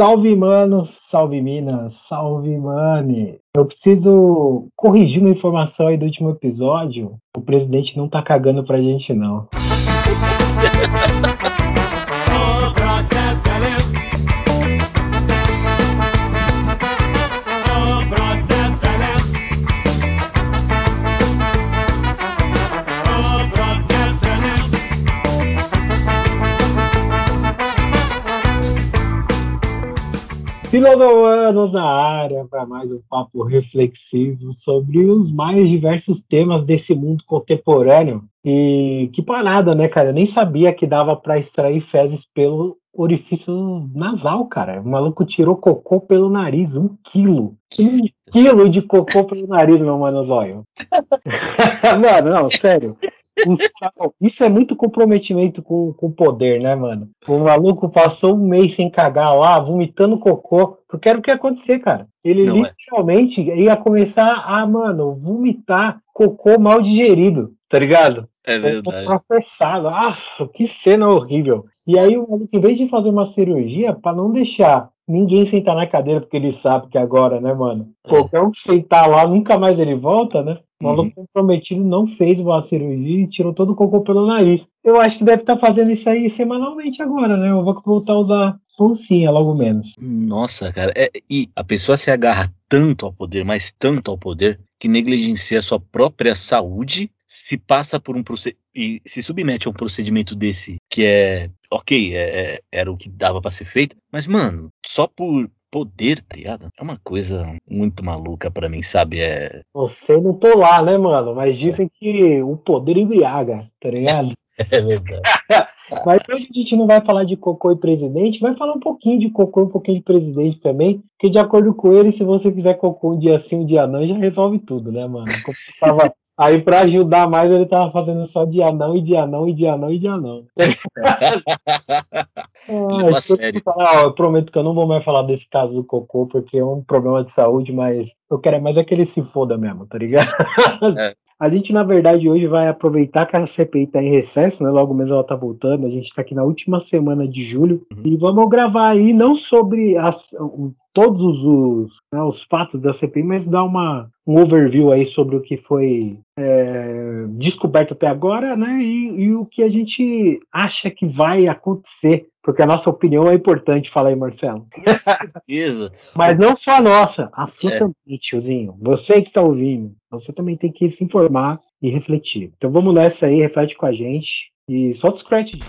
Salve, mano, salve, Minas, salve, mane. Eu preciso corrigir uma informação aí do último episódio. O presidente não tá cagando pra gente, não. Filodovanos na área para mais um papo reflexivo sobre os mais diversos temas desse mundo contemporâneo. E que parada, né, cara? Eu nem sabia que dava para extrair fezes pelo orifício nasal, cara. O maluco tirou cocô pelo nariz, um quilo. Um quilo de cocô pelo nariz, meu mano zóio. mano, não, sério. Isso é muito comprometimento com o poder, né, mano? O maluco passou um mês sem cagar lá, vomitando cocô, porque era o que ia acontecer, cara. Ele Não é. literalmente é. ia começar a, mano, vomitar cocô mal digerido, tá ligado? É verdade. Processado. Nossa, que cena horrível. E aí o maluco, em vez de fazer uma cirurgia, para não deixar ninguém sentar na cadeira, porque ele sabe que agora, né, mano? É. Qualquer um que sentar lá, nunca mais ele volta, né? O maluco uhum. comprometido não fez uma cirurgia e tirou todo o cocô pelo nariz. Eu acho que deve estar tá fazendo isso aí semanalmente agora, né? Eu vou voltar a usar poncinha logo menos. Nossa, cara. É, e a pessoa se agarra tanto ao poder, mas tanto ao poder, que negligencia a sua própria saúde, se passa por um procedimento e se submete a um procedimento desse que é ok, é, é, era o que dava para ser feito, mas mano, só por poder, tá ligado? É uma coisa muito maluca para mim, sabe? É. Você não tô lá, né, mano? Mas dizem é. que o poder embriaga, tá ligado? é verdade. Mas hoje a gente não vai falar de cocô e presidente, vai falar um pouquinho de cocô, um pouquinho de presidente também, porque de acordo com ele, se você fizer cocô um dia sim, um dia não, já resolve tudo, né, mano? Como tava Aí, para ajudar mais, ele tava fazendo só de anão e de anão e de anão e de anão. ah, sério. Falar, ó, eu prometo que eu não vou mais falar desse caso do cocô, porque é um problema de saúde, mas eu quero é mais é que ele se foda mesmo, tá ligado? É. A gente, na verdade, hoje vai aproveitar que a CPI está em recesso, né? Logo mesmo ela está voltando. A gente está aqui na última semana de julho uhum. e vamos gravar aí não sobre as, todos os, né, os fatos da CPI, mas dar uma, um overview aí sobre o que foi é, descoberto até agora, né? E, e, o que a gente acha que vai acontecer porque a nossa opinião é importante, fala aí, Marcelo. Com certeza. Mas não só a nossa, a sua é. também, tiozinho. Você que está ouvindo, você também tem que se informar e refletir. Então vamos nessa aí, reflete com a gente e solta os créditos.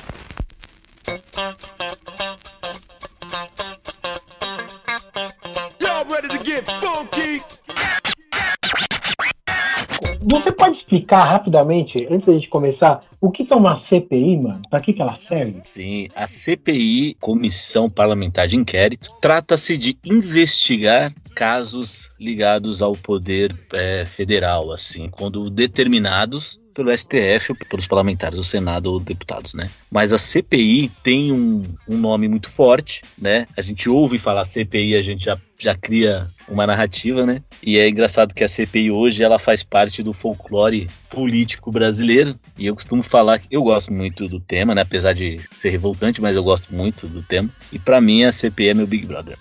Você pode explicar rapidamente, antes da gente começar, o que é uma CPI, mano? Para que, que ela serve? Sim, a CPI, Comissão Parlamentar de Inquérito, trata-se de investigar casos ligados ao poder é, federal, assim, quando determinados pelo STF pelos parlamentares do Senado ou deputados, né? Mas a CPI tem um, um nome muito forte, né? A gente ouve falar CPI, a gente já, já cria uma narrativa, né? E é engraçado que a CPI hoje ela faz parte do folclore político brasileiro. E eu costumo falar que eu gosto muito do tema, né? Apesar de ser revoltante, mas eu gosto muito do tema. E para mim a CPI é meu Big Brother.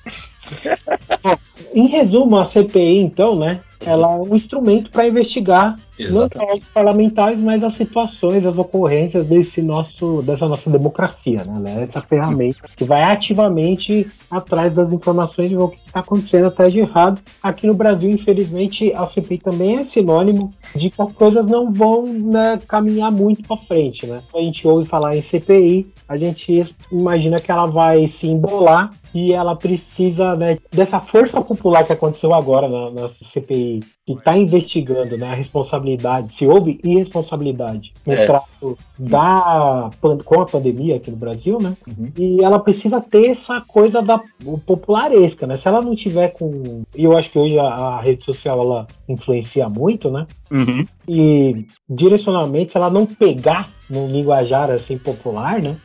Bom, em resumo, a CPI, então, né? Ela é um instrumento para investigar Exatamente. não só os parlamentares, mas as situações, as ocorrências desse nosso, dessa nossa democracia, né? É essa ferramenta que vai ativamente atrás das informações de o que está acontecendo atrás de errado. Aqui no Brasil, infelizmente, a CPI também é sinônimo de que as coisas não vão né, caminhar muito para frente, né? A gente ouve falar em CPI, a gente imagina que ela vai se embolar e ela precisa né, dessa força popular que aconteceu agora na, na CPI, que está investigando né, a responsabilidade, se houve irresponsabilidade no é. trato da, com a pandemia aqui no Brasil, né? Uhum. E ela precisa ter essa coisa da popularesca, né? Se ela não tiver com. E eu acho que hoje a, a rede social ela influencia muito, né? Uhum. E direcionalmente, se ela não pegar no linguajar assim popular, né?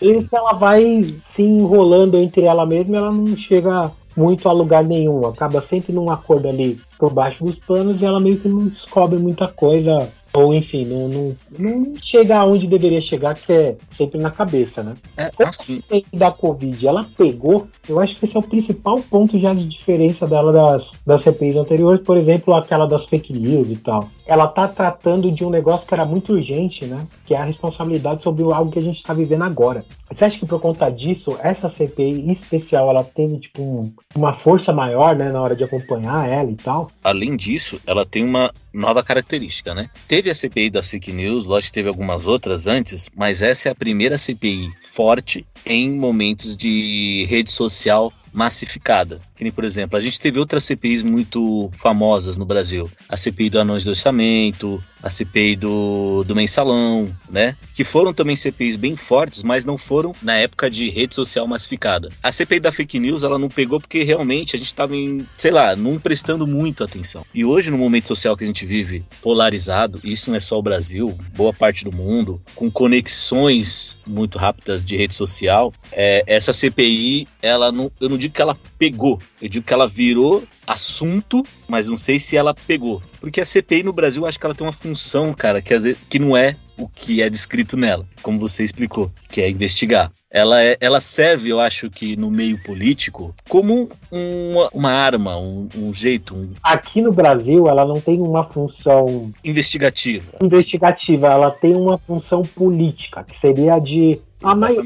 E ela vai se enrolando entre ela mesma, ela não chega muito a lugar nenhum. Acaba sempre num acordo ali por baixo dos panos e ela meio que não descobre muita coisa ou enfim, não, não, não chega aonde deveria chegar, que é sempre na cabeça, né? É, assim. da Covid ela pegou, eu acho que esse é o principal ponto já de diferença dela das, das CPIs anteriores, por exemplo, aquela das fake news e tal. Ela tá tratando de um negócio que era muito urgente, né? Que é a responsabilidade sobre algo que a gente está vivendo agora. Você acha que por conta disso, essa CPI especial, ela teve, tipo, um, uma força maior, né, na hora de acompanhar ela e tal? Além disso, ela tem uma nova característica, né? Teve a CPI da fake news, lógico teve algumas outras antes, mas essa é a primeira CPI forte em momentos de rede social massificada. Que nem, por exemplo, a gente teve outras CPIs muito famosas no Brasil. A CPI do Anões do Orçamento, a CPI do, do Mensalão, né? Que foram também CPIs bem fortes, mas não foram na época de rede social massificada. A CPI da fake news, ela não pegou porque realmente a gente estava em, sei lá, não prestando muito atenção. E hoje, no momento social que a gente vive polarizado, isso não é só o Brasil, boa parte do mundo, com conexões muito rápidas de rede social, é, essa CPI, ela não, eu não digo que ela pegou, eu digo que ela virou assunto, mas não sei se ela pegou. Porque a CPI no Brasil, acho que ela tem uma função, cara, que, às vezes, que não é o que é descrito nela, como você explicou, que é investigar. Ela, é, ela serve, eu acho que no meio político, como uma, uma arma, um, um jeito. Um... Aqui no Brasil, ela não tem uma função investigativa. Investigativa, ela tem uma função política, que seria de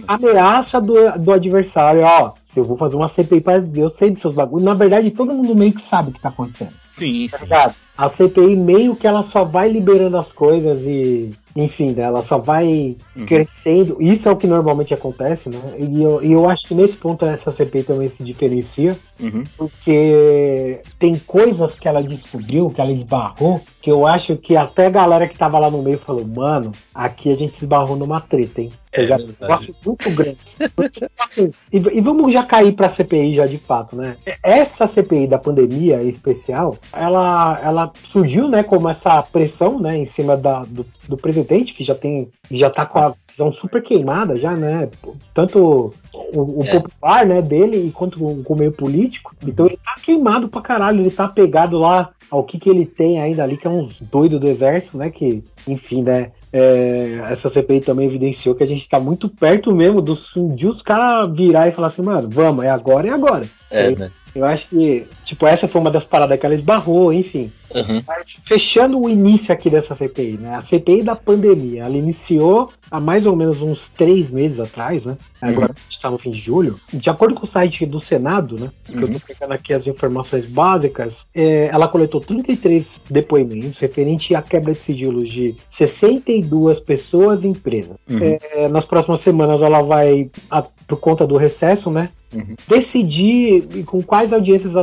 ameaça do, do adversário, ó. Se eu vou fazer uma CPI para eu sei dos seus bagulhos. Na verdade, todo mundo meio que sabe o que tá acontecendo. Sim, tá sim. Ligado? A CPI meio que ela só vai liberando as coisas e enfim, né, ela só vai uhum. crescendo. Isso é o que normalmente acontece, né? E eu, e eu acho que nesse ponto essa CPI também se diferencia, uhum. porque tem coisas que ela descobriu, que ela esbarrou, que eu acho que até a galera que tava lá no meio falou, mano, aqui a gente esbarrou numa treta, hein? É já, negócio muito grande. assim, e, e, vamos já cair pra CPI já de fato, né? Essa CPI da pandemia especial, ela, ela surgiu, né, como essa pressão, né, em cima da, do, do presidente, que já tem, já tá com a visão super queimada já, né? Tanto o, o é. popular, né, dele, quanto com, com o meio político. Então ele tá queimado pra caralho, ele tá pegado lá ao que que ele tem ainda ali, que é uns doidos do exército, né, que, enfim, né, é, essa CPI também evidenciou que a gente tá muito perto mesmo do, de os caras virar e falar assim, mano, vamos, é agora, é agora. É, né? Eu acho que, tipo, essa foi uma das paradas que ela esbarrou, enfim. Uhum. Mas fechando o início aqui dessa CPI, né? A CPI da pandemia, ela iniciou há mais ou menos uns três meses atrás, né? Agora uhum. a gente está no fim de julho. De acordo com o site do Senado, né? Que uhum. eu tô pegando aqui as informações básicas, é, ela coletou 33 depoimentos referente à quebra de sigilos de 62 pessoas e empresas. Uhum. É, nas próximas semanas ela vai, a, por conta do recesso, né? Uhum. Decidir com quais audiências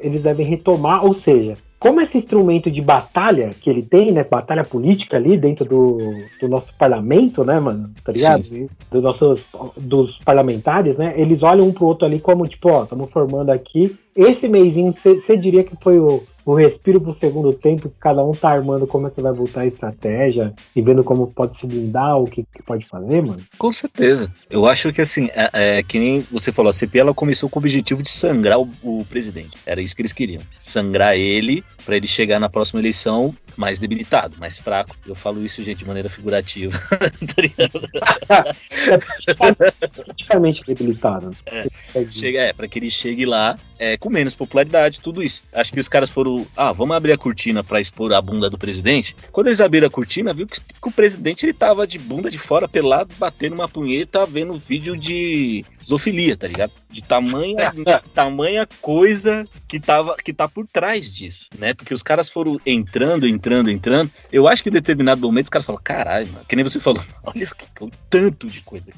eles devem retomar, ou seja, como esse instrumento de batalha que ele tem, né? Batalha política ali dentro do, do nosso parlamento, né, mano? Tá ligado? Sim, sim. Dos nossos dos parlamentares, né? Eles olham um pro outro ali como, tipo, ó, estamos formando aqui. Esse mêsinho, você diria que foi o, o respiro pro segundo tempo, que cada um tá armando como é que vai voltar a estratégia e vendo como pode se blindar, o que, que pode fazer, mano? Com certeza. Eu acho que assim, é, é, que nem você falou, a CPI ela começou com o objetivo de sangrar o, o presidente. Era isso que eles queriam. Sangrar ele para ele chegar na próxima eleição mais debilitado, mais fraco. Eu falo isso, gente, de maneira figurativa. é praticamente debilitado. É, chega, é, para que ele chegue lá é, com menos popularidade, tudo isso. Acho que os caras foram, ah, vamos abrir a cortina para expor a bunda do presidente. Quando eles abriram a cortina, viu que, que, o presidente ele tava de bunda de fora, pelado, batendo uma punheta, vendo vídeo de zoofilia, tá ligado? De tamanha, de tamanha coisa que tava que tá por trás disso, né? Porque os caras foram entrando, entrando, entrando. Eu acho que em determinado momento os caras falam, caralho, mano, que nem você falou, olha que, tanto de coisa.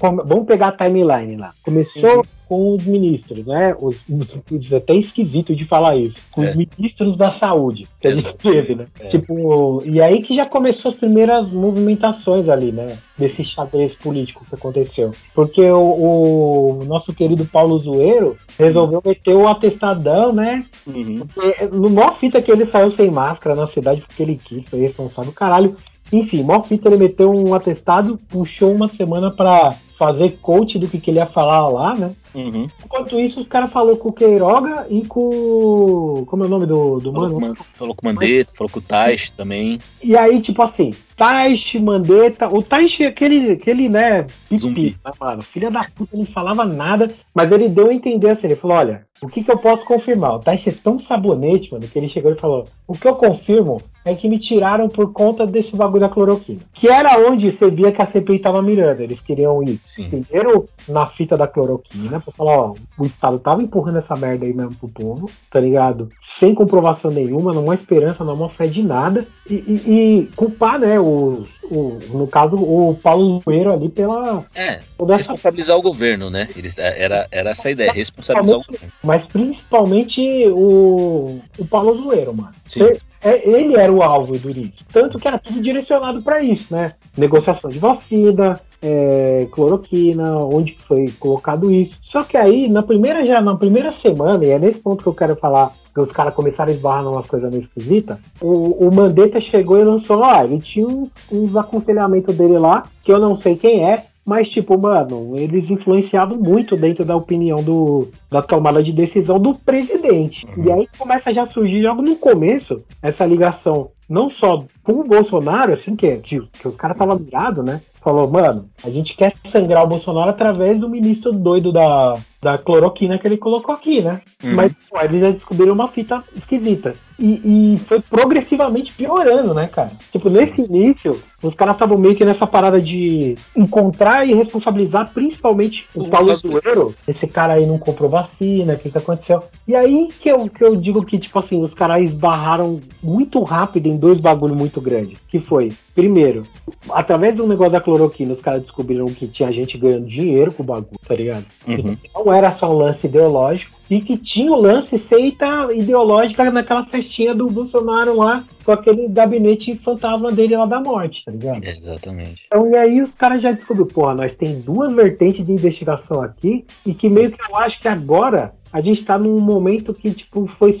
Vamos pegar a timeline lá. Começou uhum. Com os ministros, né? Os, os, é até esquisito de falar isso. Com é. os ministros da saúde que a gente teve, né? É. Tipo, e aí que já começou as primeiras movimentações ali, né? Desse xadrez político que aconteceu. Porque o, o nosso querido Paulo Zoeiro resolveu meter o atestadão, né? Uhum. Porque, no maior fita que ele saiu sem máscara na cidade porque ele quis, foi responsável. Caralho, Enfim, mó fita, ele meteu um atestado, puxou uma semana pra fazer coach do que, que ele ia falar lá, né? Uhum. Enquanto isso, os caras falou com o Queiroga e com. Como é o nome do, do falou mano? Com, falou com o Mandetta, falou com o Tais também. E aí, tipo assim, Tais, Mandetta. O Tais, aquele, aquele, né? Pipi. Né, mano? Filha da puta, não falava nada, mas ele deu a entender assim. Ele falou: olha, o que, que eu posso confirmar? O Tais é tão sabonete, mano, que ele chegou e falou: o que eu confirmo é que me tiraram por conta desse bagulho da cloroquina. Que era onde você via que a CPI tava mirando. Eles queriam ir Sim. primeiro na fita da cloroquina, pra falar, ó, o Estado tava empurrando essa merda aí mesmo pro povo, tá ligado? Sem comprovação nenhuma, não há esperança, não há fé de nada. E, e, e culpar, né, os, o, no caso, o Paulo Zoeiro ali pela. É, responsabilizar essa... o governo, né? Eles, é, era, era essa a ideia, responsabilizar o governo. Mas principalmente o, o Paulo Zoeiro, mano. Sim. É, ele era o alvo do início. Tanto que era tudo direcionado para isso, né? Negociação de vacina, é, cloroquina, onde foi colocado isso. Só que aí, na primeira, já na primeira semana, e é nesse ponto que eu quero falar, que os caras começaram a esbarrar numa coisa meio esquisita, o, o Mandetta chegou e lançou, ah, ele tinha uns, uns aconselhamentos dele lá, que eu não sei quem é, mas, tipo, mano, eles influenciavam muito dentro da opinião do, da tomada de decisão do presidente. Uhum. E aí começa já a surgir, logo no começo, essa ligação, não só com o Bolsonaro, assim, que, que, que o cara tava mirado, né? Falou, mano, a gente quer sangrar o Bolsonaro através do ministro doido da, da cloroquina que ele colocou aqui, né? Uhum. Mas pô, eles já descobriram uma fita esquisita. E, e, foi progressivamente piorando, né, cara? Tipo, sim, nesse início, os caras estavam meio que nessa parada de encontrar e responsabilizar principalmente o, Paulo Zoeiro. Esse cara aí não comprou vacina, o que que aconteceu? E aí que eu, que eu digo que, tipo assim, os caras esbarraram muito rápido em dois bagulhos muito grandes. Que foi, primeiro, através do negócio da cloroquina, os caras descobriram que tinha gente ganhando dinheiro com o bagulho, tá ligado? Uhum. Não era só um lance ideológico e que tinha o lance seita ideológica naquela festinha do Bolsonaro lá, com aquele gabinete fantasma dele lá da morte, tá ligado? Exatamente. Então, e aí os caras já descobriram, porra, nós tem duas vertentes de investigação aqui, e que meio que eu acho que agora a gente tá num momento que, tipo, foi.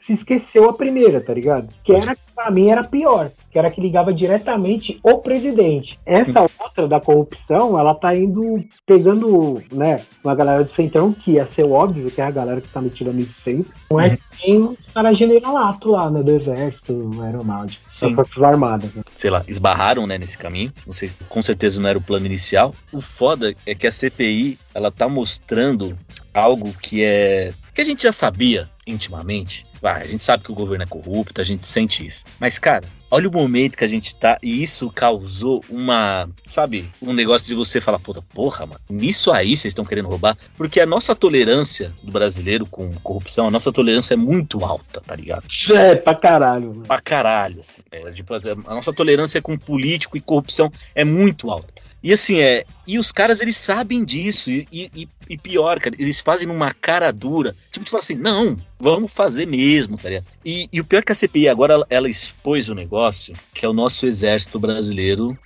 Se esqueceu a primeira, tá ligado? Que era, pra mim, era pior. Que era que ligava diretamente o presidente. Essa outra da corrupção, ela tá indo pegando, né, uma galera do Centrão, que ia ser óbvio, que é a galera que tá metida nisso sempre. Mas uhum. tem os caras generalato lá, né, do exército, aeronáutico, das forças armadas. Né? Sei lá, esbarraram, né, nesse caminho. Não sei, com certeza não era o plano inicial. O foda é que a CPI, ela tá mostrando algo que é que a gente já sabia intimamente. Vai, a gente sabe que o governo é corrupto, a gente sente isso. Mas, cara, olha o momento que a gente tá e isso causou uma, sabe, um negócio de você falar, puta, porra, mano, nisso aí vocês estão querendo roubar, porque a nossa tolerância do brasileiro com corrupção, a nossa tolerância é muito alta, tá ligado? É, pra caralho. Mano. Pra caralho, assim. É, tipo, a nossa tolerância com político e corrupção é muito alta. E assim, é. E os caras, eles sabem disso. E, e, e pior, cara, eles fazem numa cara dura. Tipo, de falar assim, não, vamos fazer mesmo, tá ligado? E, e o pior é que a CPI agora, ela, expôs o negócio, que é o nosso exército brasileiro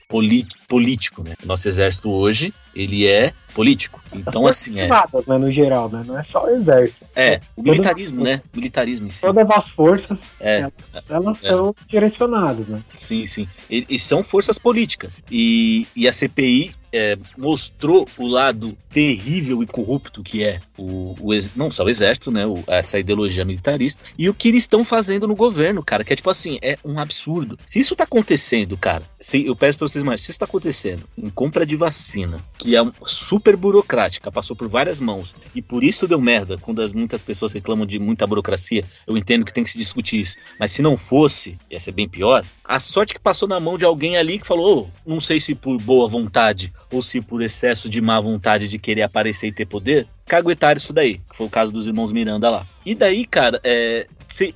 político, né? O nosso exército hoje, ele é político. Então, assim, é. Armadas, né, no geral, né? Não é só o exército. É, o militarismo, né? Militarismo em si. Todas as forças, é, elas, elas é. são direcionadas, né? Sim, sim. E, e, são forças políticas. E, e a CPI é, mostrou o lado terrível e corrupto que é o, o não só o exército, né, o, essa ideologia militarista e o que eles estão fazendo no governo, cara, que é tipo assim, é um absurdo. Se isso tá acontecendo, cara, se, eu peço para vocês mais, se isso tá acontecendo em compra de vacina, que é super burocrática, passou por várias mãos e por isso deu merda, quando as, muitas pessoas reclamam de muita burocracia, eu entendo que tem que se discutir isso, mas se não fosse, ia ser bem pior. A sorte que passou na mão de alguém ali que falou, oh, não sei se por boa vontade ou se por excesso de má vontade de querer aparecer e ter poder, caguetaram isso daí, que foi o caso dos irmãos Miranda lá. E daí, cara, é,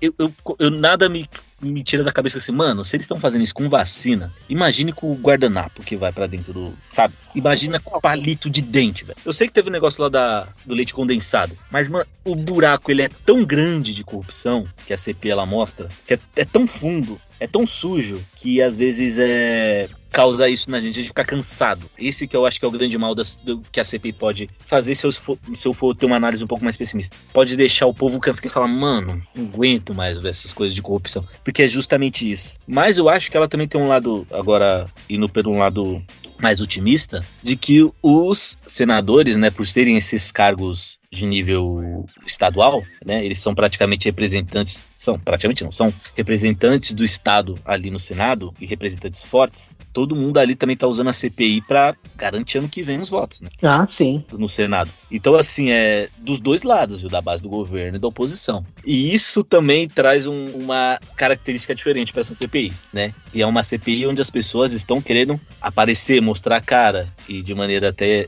eu, eu, eu nada me me tira da cabeça assim, mano, se eles estão fazendo isso com vacina, imagine com o guardanapo que vai para dentro do. Sabe? Imagina com palito de dente, velho. Eu sei que teve um negócio lá da, do leite condensado, mas, mano, o buraco ele é tão grande de corrupção que a CP ela mostra, que é, é tão fundo, é tão sujo que às vezes é causa isso na gente, a gente fica cansado. Esse que eu acho que é o grande mal das, do, que a CPI pode fazer se eu, for, se eu for ter uma análise um pouco mais pessimista. Pode deixar o povo cansado e falar, mano, não aguento mais ver essas coisas de corrupção. Porque é justamente isso. Mas eu acho que ela também tem um lado, agora indo um lado mais otimista, de que os senadores, né, por terem esses cargos de nível estadual, né? Eles são praticamente representantes, são praticamente não, são representantes do estado ali no Senado e representantes fortes. Todo mundo ali também tá usando a CPI para garantir ano que vem os votos, né? Ah, sim. No Senado. Então assim, é dos dois lados, viu, da base do governo e da oposição. E isso também traz um, uma característica diferente para essa CPI, né? Que é uma CPI onde as pessoas estão querendo aparecer, mostrar a cara e de maneira até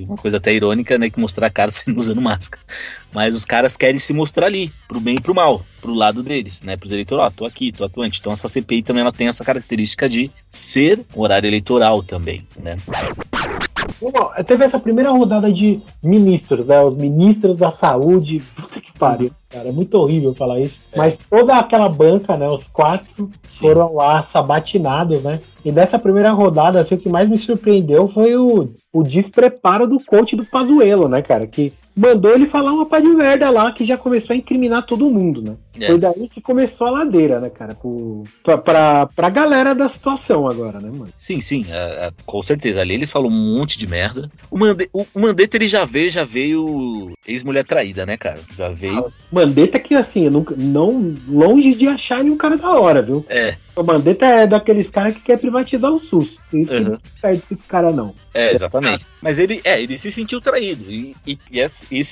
uma coisa até irônica, né, que mostrar a cara sendo usando máscara. Mas os caras querem se mostrar ali, pro bem e pro mal, pro lado deles, né? Pros eleitores, ó, tô aqui, tô atuante. Então essa CPI também ela tem essa característica de ser horário eleitoral também, né? Teve essa primeira rodada de ministros, né? Os ministros da saúde. Puta que pariu, cara. É muito horrível falar isso. É. Mas toda aquela banca, né? Os quatro Sim. foram lá sabatinados, né? E dessa primeira rodada, assim, o que mais me surpreendeu foi o, o despreparo do coach do Pazuelo, né, cara? Que mandou ele falar uma pá de merda lá que já começou a incriminar todo mundo, né? É. Foi daí que começou a ladeira, né, cara? Pro, pra, pra, pra galera da situação agora, né, mano? Sim, sim, é, é, com certeza. Ali ele falou um monte de merda. O, Mande, o, o Mandetta, ele já veio, já veio ex-mulher traída, né, cara? Já veio. Ah, Mandetta que, assim, nunca, não longe de achar ele um cara da hora, viu? É. O Mandetta é daqueles caras que quer privatizar o SUS. Isso uhum. que não perde esse cara, não. É, exatamente. Mas ele, é, ele se sentiu traído. E, e, e,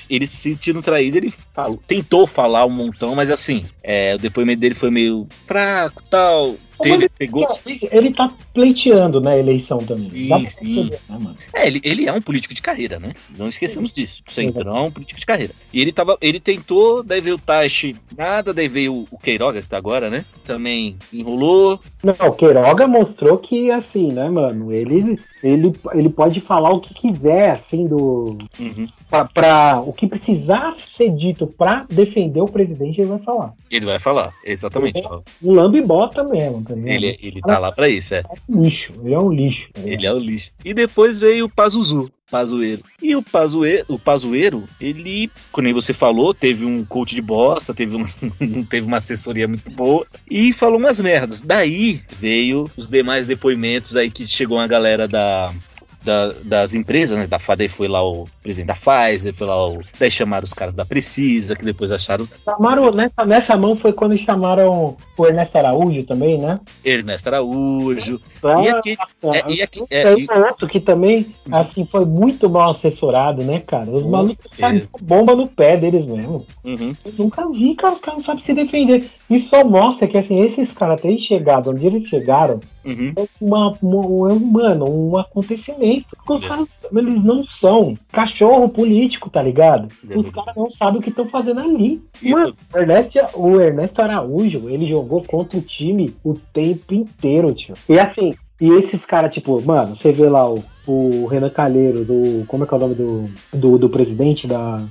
ele se sentindo traído, ele falou, tentou falar um montão, mas assim, é, o depoimento dele foi meio fraco tal ele, pegou. Ele tá pleiteando na eleição também. Sim, sim. Perceber, né, é, ele, ele é um político de carreira, né? Não esquecemos disso. O Centrão é um político de carreira. E ele tava. Ele tentou, daí veio o Taishi, nada, daí veio o Queiroga, que tá agora, né? Também enrolou. Não, o Queiroga mostrou que, assim, né, mano? Ele, ele, ele pode falar o que quiser, assim, do. Uhum. Pra, pra, o que precisar ser dito pra defender o presidente, ele vai falar. Ele vai falar, exatamente. Um lambe bota mesmo. Ele, ele tá lá pra isso, é. é um lixo, ele é um lixo. Tá ele é um lixo. E depois veio o Pazuzu. Pazueiro. E o Pazueiro, o Pazueiro, ele, como nem você falou, teve um coach de bosta, teve, um, teve uma assessoria muito boa e falou umas merdas. Daí veio os demais depoimentos aí que chegou uma galera da da, das empresas, né? Da FADEI foi lá o presidente da Pfizer, foi lá o. Daí chamaram os caras da Precisa, que depois acharam. Chamaram, nessa, nessa mão foi quando chamaram o Ernesto Araújo também, né? Ernesto Araújo. Ah, e aqui. É, e aqui é, e... outro que também, assim, foi muito mal assessorado, né, cara? Os malucos bomba no pé deles mesmo. Uhum. Eu nunca vi, cara, os caras não sabem se defender. Isso só mostra que, assim, esses caras terem chegado onde eles chegaram, Uhum. É uma, uma, mano, um acontecimento. Porque os é. caras, eles não são cachorro político, tá ligado? É os caras não sabem o que estão fazendo ali. Mano, o Ernesto, o Ernesto Araújo, ele jogou contra o time o tempo inteiro, tio. E assim, e esses caras, tipo, mano, você vê lá o, o Renan Calheiro, do. Como é que é o nome do, do, do presidente da.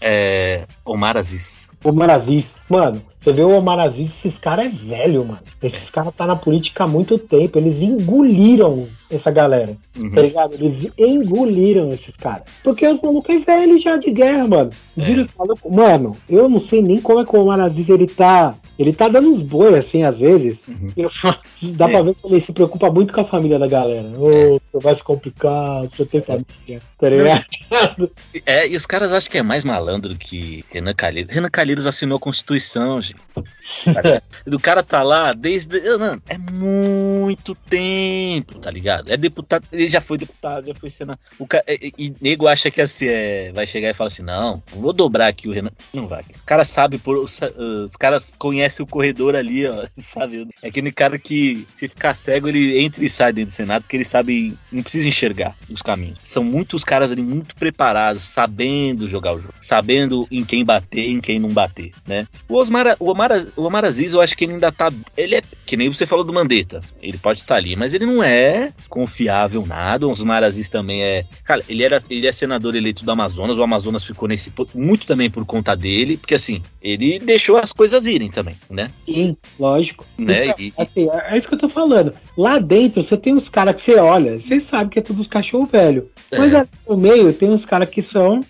É. Omar Aziz. Omar Aziz. Mano, você vê o Omar Aziz, esses caras é velho, mano. Esses caras tá na política há muito tempo. Eles engoliram essa galera. Uhum. Tá ligado? Eles engoliram esses caras. Porque os malucos é velho já de guerra, mano. É. Falou, mano, eu não sei nem como é que o Omar Aziz ele tá. Ele tá dando uns boi assim, às vezes. Uhum. dá é. pra ver que ele se preocupa muito com a família da galera. Ô, oh, vai se complicar, você tem família. Tá ligado? É, e os caras acham que é mais malandro que Renan Calheiros. Renan Calheiros assinou a Constituição, gente. do cara tá lá desde. Mano, é muito tempo, tá ligado? É deputado, ele já foi deputado, já foi senador. O cara, e, e nego acha que assim, é, vai chegar e falar assim: não, vou dobrar aqui o Renan. Não vai. O cara sabe, por, os, os caras conhecem o corredor ali, ó, sabe? É aquele cara que, se ficar cego, ele entra e sai dentro do Senado, porque ele sabe, não precisa enxergar os caminhos. São muitos caras ali muito preparados, sabendo jogar o jogo, sabendo em quem bater e em quem não bater, né? O Osmar, o Omar, o Omar Aziz, eu acho que ele ainda tá. Ele é. Que nem você falou do Mandetta. Ele pode estar tá ali, mas ele não é confiável nada. O Osmar Aziz também é. Cara, ele, era, ele é senador eleito do Amazonas. O Amazonas ficou nesse. Muito também por conta dele, porque assim, ele deixou as coisas irem também, né? Sim, lógico. Né? Então, e, assim, é, é isso que eu tô falando. Lá dentro, você tem uns caras que você olha, você sabe que é tudo cachorro velho. É. Mas ali no meio tem uns caras que são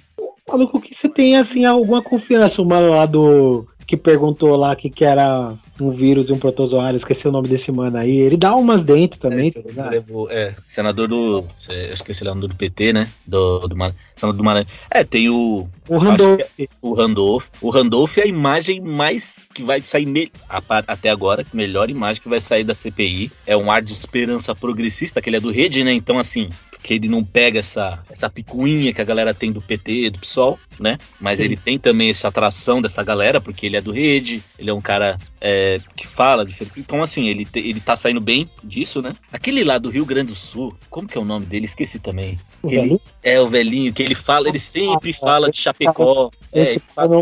maluco que você tem assim alguma confiança. O mano lá do que perguntou lá que, que era um vírus e um protozoário, esqueci o nome desse mano aí. Ele dá umas dentro também. É, tá é senador do. Que é senador do PT, né? Do, do, senador do Maranhão. É, tem o. O Randolph. É, o Randolph. O Randolph é a imagem mais que vai sair me, até agora, melhor imagem que vai sair da CPI. É um ar de esperança progressista, que ele é do Rede, né? Então, assim, que ele não pega essa, essa picuinha que a galera tem do PT, do PSOL, né? Mas Sim. ele tem também essa atração dessa galera, porque ele é do Rede, ele é um cara é, que fala diferente. Então, assim, ele, te, ele tá saindo bem disso, né? Aquele lá do Rio Grande do Sul, como que é o nome dele? Esqueci também. Ele, é o velhinho, que ele fala, ele sempre fala de Chapecó. Esse, é, cara,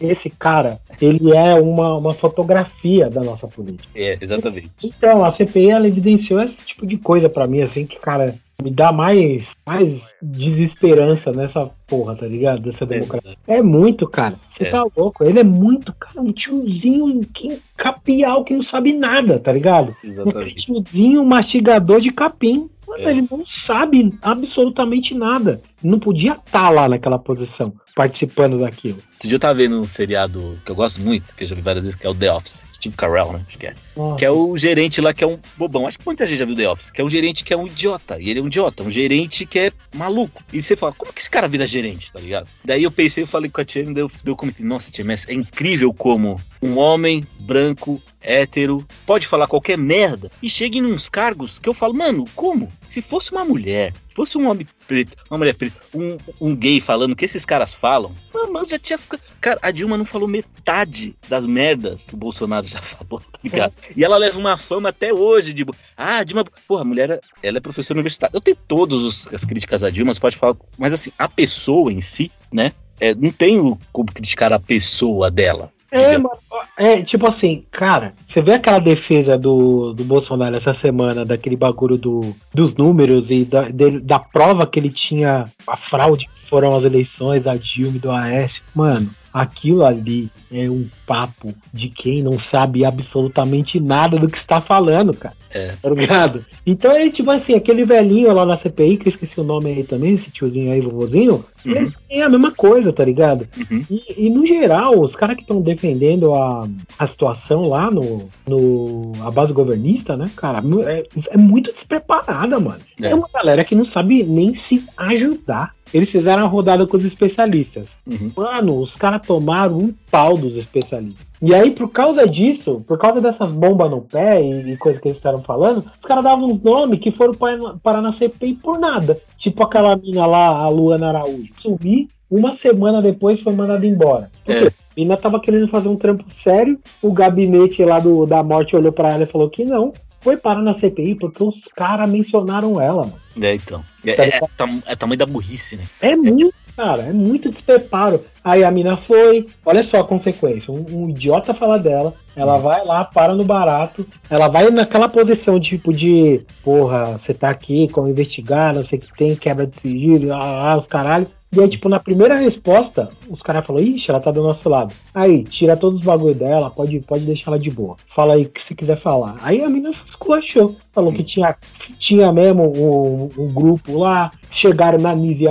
esse cara, ele é uma, uma fotografia da nossa política. É, exatamente. Então, a CPI, ela evidenciou esse tipo de coisa para mim, assim, que, cara, me dá mais, mais desesperança nessa porra, tá ligado? Dessa é. democracia. É, é muito, cara. Você é. tá louco. Ele é muito, cara, um tiozinho que, capial que não sabe nada, tá ligado? Exatamente. Um tiozinho mastigador de capim. Mano, é. ele não sabe absolutamente nada. Não podia estar tá lá naquela posição, participando daquilo. Esse dia eu tava vendo um seriado que eu gosto muito, que eu já vi várias vezes, que é o The Office. Steve Carell, né? Acho que é. Nossa. Que é o gerente lá que é um bobão. Acho que muita gente já viu The Office. Que é um gerente que é um idiota. E ele é um idiota. Um gerente que é maluco. E você fala, como que esse cara vira gerente, tá ligado? Daí eu pensei, eu falei com a Tia, daí eu, eu comentei, nossa, mas é incrível como um homem branco, hétero, pode falar qualquer merda e chega em uns cargos que eu falo, mano, como? Se fosse uma mulher, se fosse um homem preto, uma mulher preta, um, um gay falando o que esses caras falam, mano, já tinha ficado. Cara, a Dilma não falou metade das merdas que o Bolsonaro já falou, tá ligado? E ela leva uma fama até hoje de. Ah, a Dilma. Porra, a mulher, ela é professora universitária. Eu tenho todas as críticas a Dilma, você pode falar. Mas assim, a pessoa em si, né? É, não tenho como criticar a pessoa dela. É, mano, é, tipo assim, cara, você vê aquela defesa do, do Bolsonaro essa semana, daquele bagulho do, dos números e da, de, da prova que ele tinha, a fraude que foram as eleições da Dilma e do Aécio. Mano, aquilo ali é um papo de quem não sabe absolutamente nada do que está falando, cara. É. Tá ligado? Então é tipo assim, aquele velhinho lá na CPI, que eu esqueci o nome aí também, esse tiozinho aí, vovozinho, uhum. é a mesma coisa, tá ligado? Uhum. E, e, no geral, os caras que estão defendendo a, a situação lá no, no a base governista, né, cara, é, é muito despreparada, mano. É. é uma galera que não sabe nem se ajudar. Eles fizeram a rodada com os especialistas. Uhum. Mano, os caras tomaram um pau dos especialistas. E aí, por causa disso, por causa dessas bombas no pé e, e coisas que eles estavam falando, os caras davam uns nomes que foram parar na CPI por nada. Tipo aquela mina lá, a Luana Araújo. Sumi, uma semana depois foi mandada embora. É. A mina tava querendo fazer um trampo sério, o gabinete lá do, da morte olhou para ela e falou que não. Foi parar na CPI porque os caras mencionaram ela, mano. É, então. É, tá é, é, é, tamanho da burrice, né? É muito, cara, é muito despreparo. Aí a mina foi, olha só a consequência: um, um idiota fala dela, ela hum. vai lá, para no barato, ela vai naquela posição tipo de, porra, você tá aqui, como investigar, não sei o que tem, quebra de sigilo, ah, ah, os caralho. E aí, tipo, na primeira resposta, os caras falaram, ixi, ela tá do nosso lado. Aí, tira todos os bagulho dela, pode, pode deixar ela de boa. Fala aí o que você quiser falar. Aí a menina esculachou. Falou que tinha, tinha mesmo um, um grupo lá, chegaram na Nise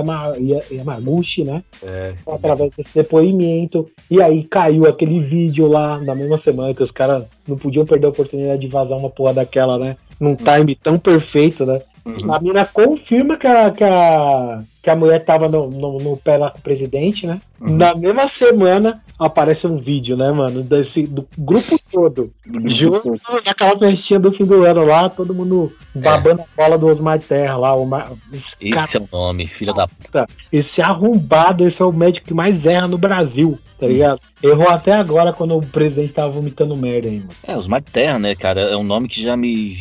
Yamaguchi, né? É. Através desse depoimento. E aí caiu aquele vídeo lá na mesma semana que os caras não podiam perder a oportunidade de vazar uma porra daquela, né? Num time tão perfeito, né? Uhum. A mina confirma que a, que a, que a mulher tava no, no, no pé lá com o presidente, né? Uhum. Na mesma semana aparece um vídeo, né, mano? Desse, do grupo todo. junto naquela festinha do fim do ano lá, todo mundo babando é. a bola do Osmar Terra lá. O esse, esse é o nome, filha da puta. Esse arrombado, esse é o médico que mais erra no Brasil, tá ligado? Errou até agora quando o presidente tava vomitando merda aí, mano. É, Osmar Terra, né, cara? É um nome que já me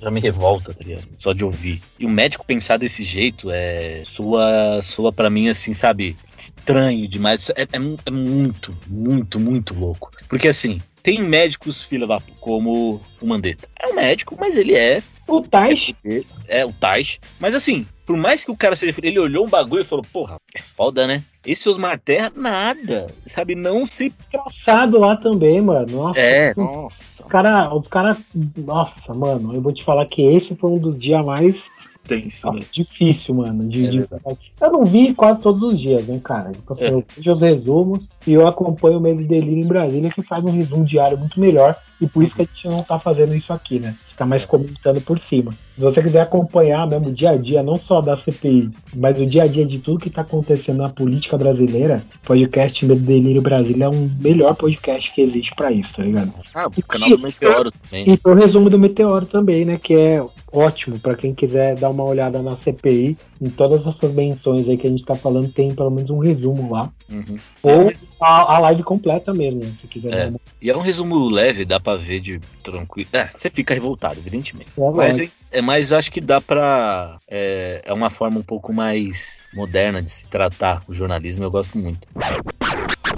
já me revolta, tá ligado? Só de ouvir. E o médico pensar desse jeito é. Soa, soa pra mim assim, sabe? estranho demais. É, é, é muito, muito, muito louco. Porque assim, tem médicos filha da como o Mandetta. É um médico, mas ele é. O Taish. É, é o Taish. Mas assim, por mais que o cara seja. Ele olhou um bagulho e falou: Porra, é foda, né? Esse Osmar Terra, nada. Sabe, não se. Engraçado lá também, mano. Nossa. É, nossa. Os caras. Os cara, nossa, mano, eu vou te falar que esse foi um dos dias mais tenso, né? Difícil, mano. De, é de... Eu não vi quase todos os dias, né, cara? Tipo assim, é. Eu vejo os resumos e eu acompanho o Medo Delírio em Brasília, que faz um resumo diário muito melhor. E por isso que a gente não tá fazendo isso aqui, né? Fica mais comentando por cima. Se você quiser acompanhar mesmo o dia a dia, não só da CPI, mas o dia a dia de tudo que tá acontecendo na política brasileira, o podcast Medo Delírio Brasília é um melhor podcast que existe para isso, tá ligado? Ah, o canal do Meteoro também. E o resumo do Meteoro também, né? Que é ótimo para quem quiser dar uma olhada na CPI. Em todas essas menções aí que a gente tá falando, tem pelo menos um resumo lá. Uhum. Ou é a, a, live completa mesmo, se quiser. É. E é um resumo leve, dá pra ver de tranquilo. É, você fica revoltado, evidentemente. É mas, é, é, mas acho que dá pra. É, é uma forma um pouco mais moderna de se tratar o jornalismo, eu gosto muito.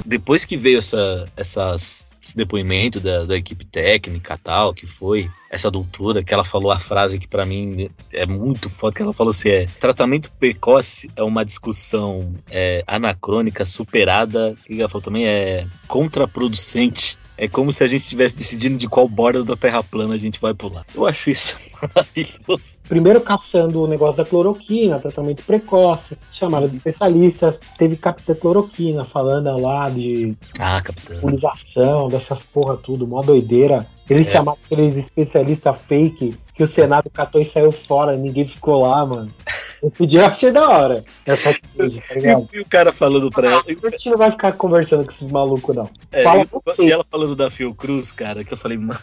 Depois que veio essa, essas esse depoimento da, da equipe técnica tal, que foi essa doutora, que ela falou a frase que para mim é muito foda, que ela falou assim, é tratamento precoce é uma discussão é, anacrônica, superada, que ela falou também é contraproducente é como se a gente estivesse decidindo de qual borda da Terra plana a gente vai pular. Eu acho isso maravilhoso. Primeiro caçando o negócio da cloroquina, tratamento precoce, chamaram os especialistas, teve capitã cloroquina falando lá de ah, capitã. dessas porra tudo, mó doideira. Eles é. chamaram aqueles especialistas fake que o Senado catou e saiu fora, ninguém ficou lá, mano. Esse dia eu achei da hora. Essa coisa, tá ligado? E o cara falando pra ela. A gente não vai ficar conversando com esses malucos, não. É, Fala e, e ela falando da Fiocruz, cara, que eu falei, mano.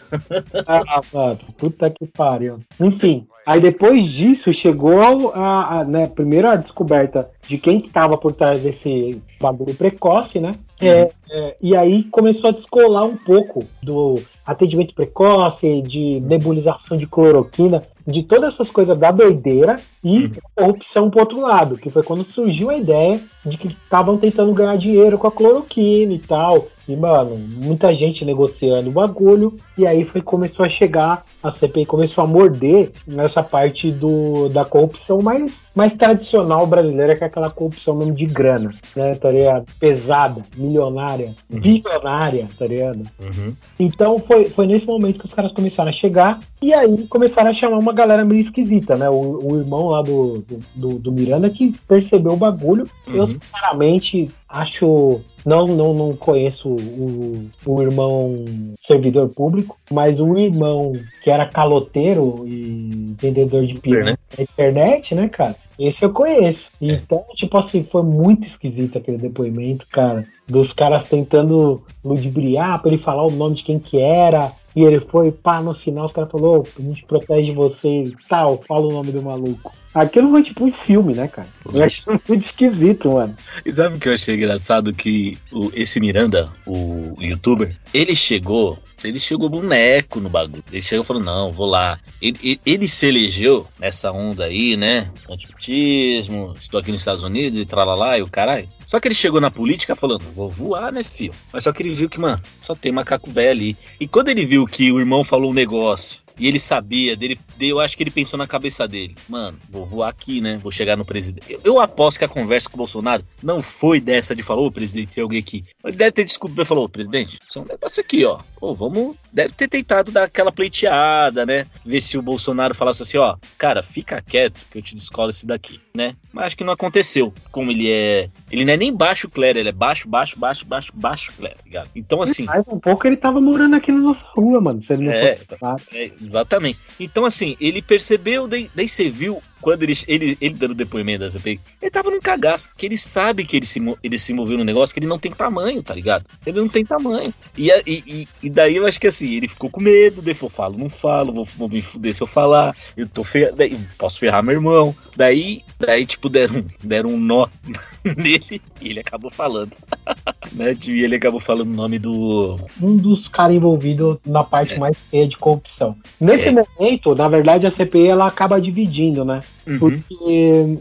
Ah, mano, puta que pariu. Enfim, aí depois disso chegou a, a né, primeiro a descoberta de quem que tava por trás desse bagulho precoce, né? É, uhum. é, e aí começou a descolar um pouco do atendimento precoce, de nebulização de cloroquina, de todas essas coisas da doideira e uhum. corrupção pro outro lado, que foi quando surgiu a ideia de que estavam tentando ganhar dinheiro com a cloroquina e tal. Mano, muita gente negociando o bagulho. E aí foi começou a chegar, a CPI começou a morder nessa parte do, da corrupção mais, mais tradicional brasileira, que é aquela corrupção mesmo de grana, né? Tá ligado? Pesada, milionária, uhum. bilionária, tá ligado? Uhum. Então foi, foi nesse momento que os caras começaram a chegar. E aí começaram a chamar uma galera meio esquisita, né? O, o irmão lá do, do, do, Miranda que percebeu o bagulho. Uhum. Eu, sinceramente, acho não, não, não conheço o, o irmão servidor público, mas o irmão que era caloteiro e vendedor de pia na internet, né, cara? Esse eu conheço. É. Então, tipo assim, foi muito esquisito aquele depoimento, cara. Dos caras tentando ludibriar pra ele falar o nome de quem que era. E ele foi, pá, no final os caras falaram, a gente protege você e tal, fala o nome do maluco. Aquilo foi tipo um filme, né, cara? Eu acho muito esquisito, mano. E sabe o que eu achei engraçado? Que o, esse Miranda, o, o youtuber, ele chegou ele chegou boneco no bagulho. Ele chegou e falou: não, vou lá. Ele, ele, ele, se elegeu nessa onda aí, né? Antipetismo, estou aqui nos Estados Unidos e tralalá e o caralho. Só que ele chegou na política falando: vou voar, né, filho? Mas só que ele viu que, mano, só tem macaco velho ali. E quando ele viu que o irmão falou um negócio e ele sabia dele, eu acho que ele pensou na cabeça dele, mano, vou voar aqui, né? Vou chegar no presidente. Eu, eu aposto que a conversa com o Bolsonaro não foi dessa de falar, ô presidente, tem alguém aqui. Ele deve ter desculpa e falou, presidente, isso é um negócio aqui, ó. Pô, vamos. Deve ter tentado dar aquela pleiteada, né? Ver se o Bolsonaro falasse assim, ó, cara, fica quieto que eu te descolo esse daqui, né? Mas acho que não aconteceu. Como ele é. Ele não é nem baixo clero, ele é baixo, baixo, baixo, baixo, baixo clero, ligado? Então, assim. Mais um pouco ele tava morando aqui na nossa rua, mano. Se ele não é, fosse... é, exatamente. Então, assim, ele percebeu, daí, daí você viu quando ele, ele, ele dando depoimento da CPI, ele tava num cagaço, que ele sabe que ele se, ele se envolveu num negócio que ele não tem tamanho, tá ligado? Ele não tem tamanho. E, e, e daí eu acho que assim, ele ficou com medo, daí eu falo, não falo, vou, vou me fuder se eu falar, eu tô fer... daí, posso ferrar meu irmão. Daí, daí tipo, deram, deram um nó nele e ele acabou falando. né? E ele acabou falando o nome do. Um dos caras envolvidos na parte é. mais feia de corrupção. Nesse é. momento, na verdade, a CPI ela acaba dividindo, né? Uhum. Porque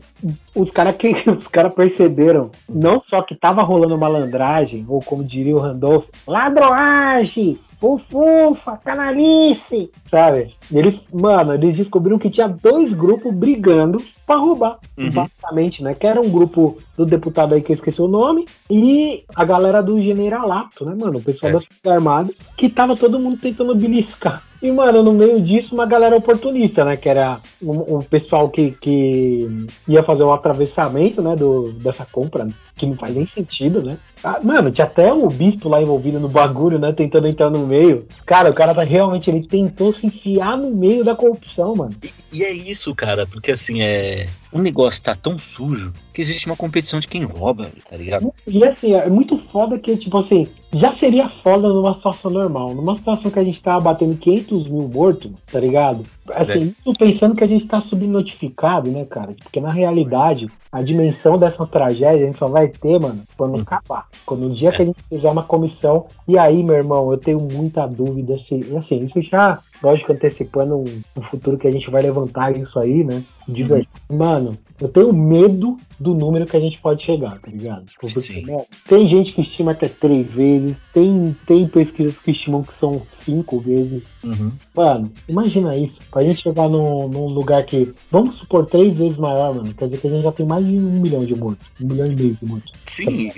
os caras cara perceberam não só que tava rolando malandragem, ou como diria o Randolph, ladroagem, fufufa, canalice, sabe? Ele, mano, eles descobriram que tinha dois grupos brigando para roubar, uhum. basicamente, né? Que era um grupo do deputado aí que eu esqueci o nome e a galera do generalato, né, mano? O pessoal é. das Forças Armadas, que tava todo mundo tentando beliscar e, mano, no meio disso, uma galera oportunista, né? Que era um, um pessoal que, que ia fazer um atravessamento, né? Do, dessa compra, que não faz nem sentido, né? Ah, mano, tinha até o bispo lá envolvido no bagulho, né? Tentando entrar no meio. Cara, o cara tá realmente, ele tentou se enfiar no meio da corrupção, mano. E, e é isso, cara, porque assim, é o negócio tá tão sujo que existe uma competição de quem rouba, tá ligado? E assim, é muito foda que, tipo assim, já seria foda numa situação normal. Numa situação que a gente tá batendo 500 mil mortos, tá ligado? Assim, é. pensando que a gente tá subnotificado, né, cara? Porque na realidade, a dimensão dessa tragédia a gente só vai ter, mano, quando hum. acabar. Quando o dia é. que a gente fizer uma comissão. E aí, meu irmão, eu tenho muita dúvida se. Assim, isso já, lógico, antecipando um, um futuro que a gente vai levantar isso aí, né? De uhum. verdade. Mano, eu tenho medo do número que a gente pode chegar, tá ligado? Porque, Sim. Né, tem gente que estima até três vezes, tem, tem pesquisas que estimam que são cinco vezes. Uhum. Mano, imagina isso. Pra gente chegar num, num, lugar que, vamos supor, três vezes maior, mano. Quer dizer que a gente já tem mais de um milhão de mortos. Um milhão e meio de mortos. Sim.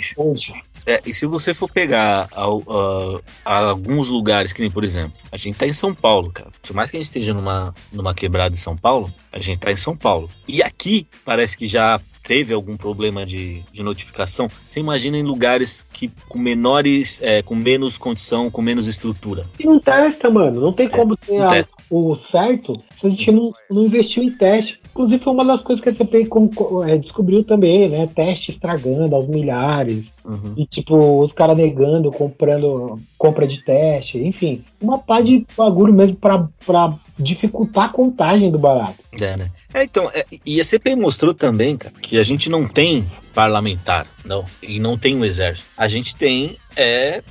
É, e se você for pegar alguns lugares, que nem, por exemplo, a gente tá em São Paulo, cara. Por mais que a gente esteja numa, numa quebrada em São Paulo, a gente tá em São Paulo. E aqui parece que já teve algum problema de, de notificação, você imagina em lugares que com menores, é, com menos condição, com menos estrutura. E não testa, mano. Não tem é, como ter a, o certo se a gente não, não investiu em teste. Inclusive, foi uma das coisas que a CPI é, descobriu também, né? Teste estragando aos milhares. Uhum. E, tipo, os caras negando, comprando compra de teste. Enfim, uma pá de bagulho mesmo pra, pra dificultar a contagem do barato. É, né? É, então, é, e a CPI mostrou também, cara, que a gente não tem parlamentar, não, e não tem um exército. A gente tem é,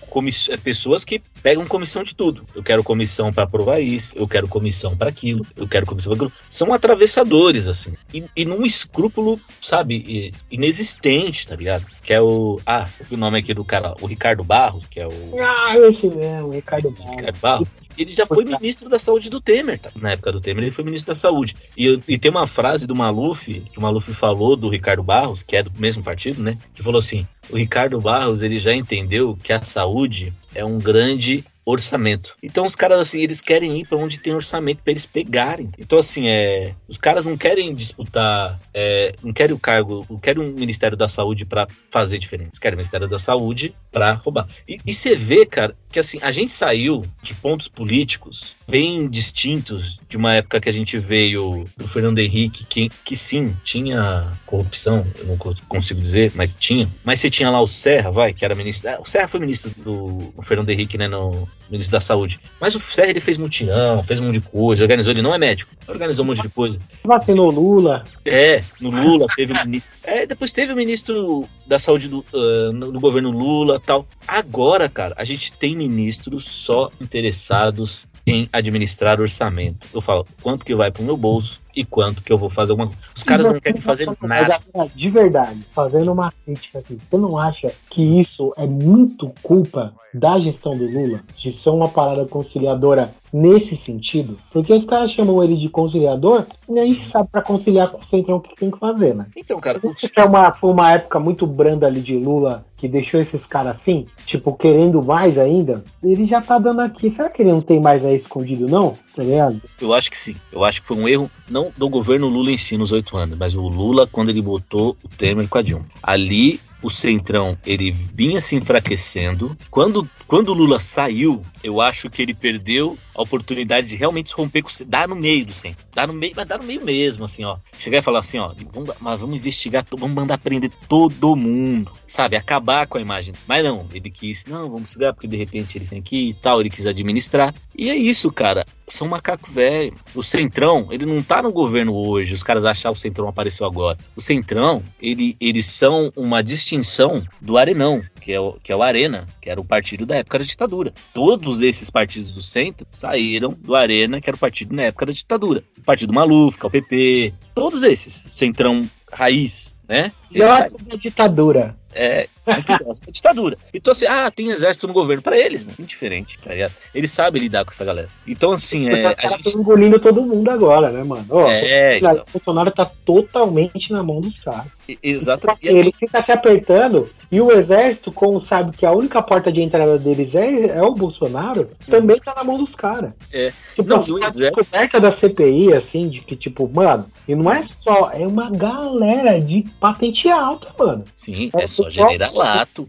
é pessoas que pegam comissão de tudo. Eu quero comissão para aprovar isso, eu quero comissão para aquilo, eu quero comissão para aquilo. São atravessadores, assim. E, e num escrúpulo, sabe, inexistente, tá ligado? Que é o. Ah, o nome aqui do cara, o Ricardo Barros, que é o. Ah, esse mesmo, o Ricardo Barros. Ricardo Barros. Ele já foi ministro da saúde do Temer, tá? Na época do Temer, ele foi ministro da saúde. E, e tem uma frase do Maluf, que o Maluf falou do Ricardo Barros, que é do mesmo partido, né? Que falou assim: o Ricardo Barros ele já entendeu que a saúde é um grande orçamento. Então os caras assim, eles querem ir para onde tem orçamento para eles pegarem. Então assim, é, os caras não querem disputar, é, não querem o cargo, não querem um Ministério da Saúde para fazer diferença. Eles querem o Ministério da Saúde para roubar. E, e você vê, cara, que assim, a gente saiu de pontos políticos bem distintos de uma época que a gente veio do Fernando Henrique, que, que sim, tinha corrupção, eu não consigo dizer, mas tinha. Mas você tinha lá o Serra, vai, que era ministro. Ah, o Serra foi ministro do Fernando Henrique, né, no ministro da Saúde. Mas o Serra ele fez mutirão, fez um monte de coisa, organizou, ele não é médico, organizou um monte de coisa. Vacinou Lula. É, no Lula teve um ministro. É, depois teve o ministro da Saúde do, uh, no, no governo Lula tal. Agora, cara, a gente tem ministros só interessados em administrar orçamento. Eu falo, quanto que vai pro meu bolso e quanto que eu vou fazer alguma Os caras não querem fazer nada. De verdade, fazendo uma crítica aqui, você não acha que isso é muito culpa da gestão do Lula? De ser uma parada conciliadora nesse sentido? Porque os caras chamam ele de conciliador e a gente sabe para conciliar com o Centrão o que tem que fazer, né? Então, cara... Isso é uma, foi uma época muito branda ali de Lula que deixou esses caras assim, tipo, querendo mais ainda, ele já tá dando aqui. Será que ele não tem mais aí escondido, não? Tá ligado? Eu acho que sim. Eu acho que foi um erro, não do governo Lula em si nos oito anos, mas o Lula quando ele botou o Temer com a Dilma. Ali o Centrão ele vinha se enfraquecendo. Quando, quando o Lula saiu, eu acho que ele perdeu a oportunidade de realmente romper com dar no meio do centro. Dar no meio, mas dar no meio mesmo, assim, ó. Chegar e falar assim, ó, vamos, mas vamos investigar, vamos mandar prender todo mundo, sabe? Acabar com a imagem. Mas não, ele quis, não, vamos investigar, porque de repente eles têm aqui e tal, ele quis administrar. E é isso, cara. São macaco velho. O Centrão, ele não tá no governo hoje. Os caras acharam que o Centrão apareceu agora. O Centrão, ele, eles são uma distinção extinção do Arenão, que é, o, que é o Arena, que era o partido da época da ditadura. Todos esses partidos do centro saíram do Arena, que era o partido na época da ditadura. O Partido Maluf, é o PP, todos esses, centrão raiz, né? Pior da ditadura. É, muito gosta da ditadura. Então, assim, ah, tem exército no governo. Para eles, né? Indiferente, tá ligado? Eles sabem lidar com essa galera. Então, assim, é. Os caras gente... engolindo todo mundo agora, né, mano? Ó, é, então. O Bolsonaro tá totalmente na mão dos caras. Exatamente. Então, assim, ele fica se apertando e o exército, como sabe que a única porta de entrada deles é, é o Bolsonaro, também tá na mão dos caras. É. Tipo, não, o exército... descoberta da CPI, assim, de que, tipo, mano, e não é só, é uma galera de patente alta, mano. Sim, é, é só generalato.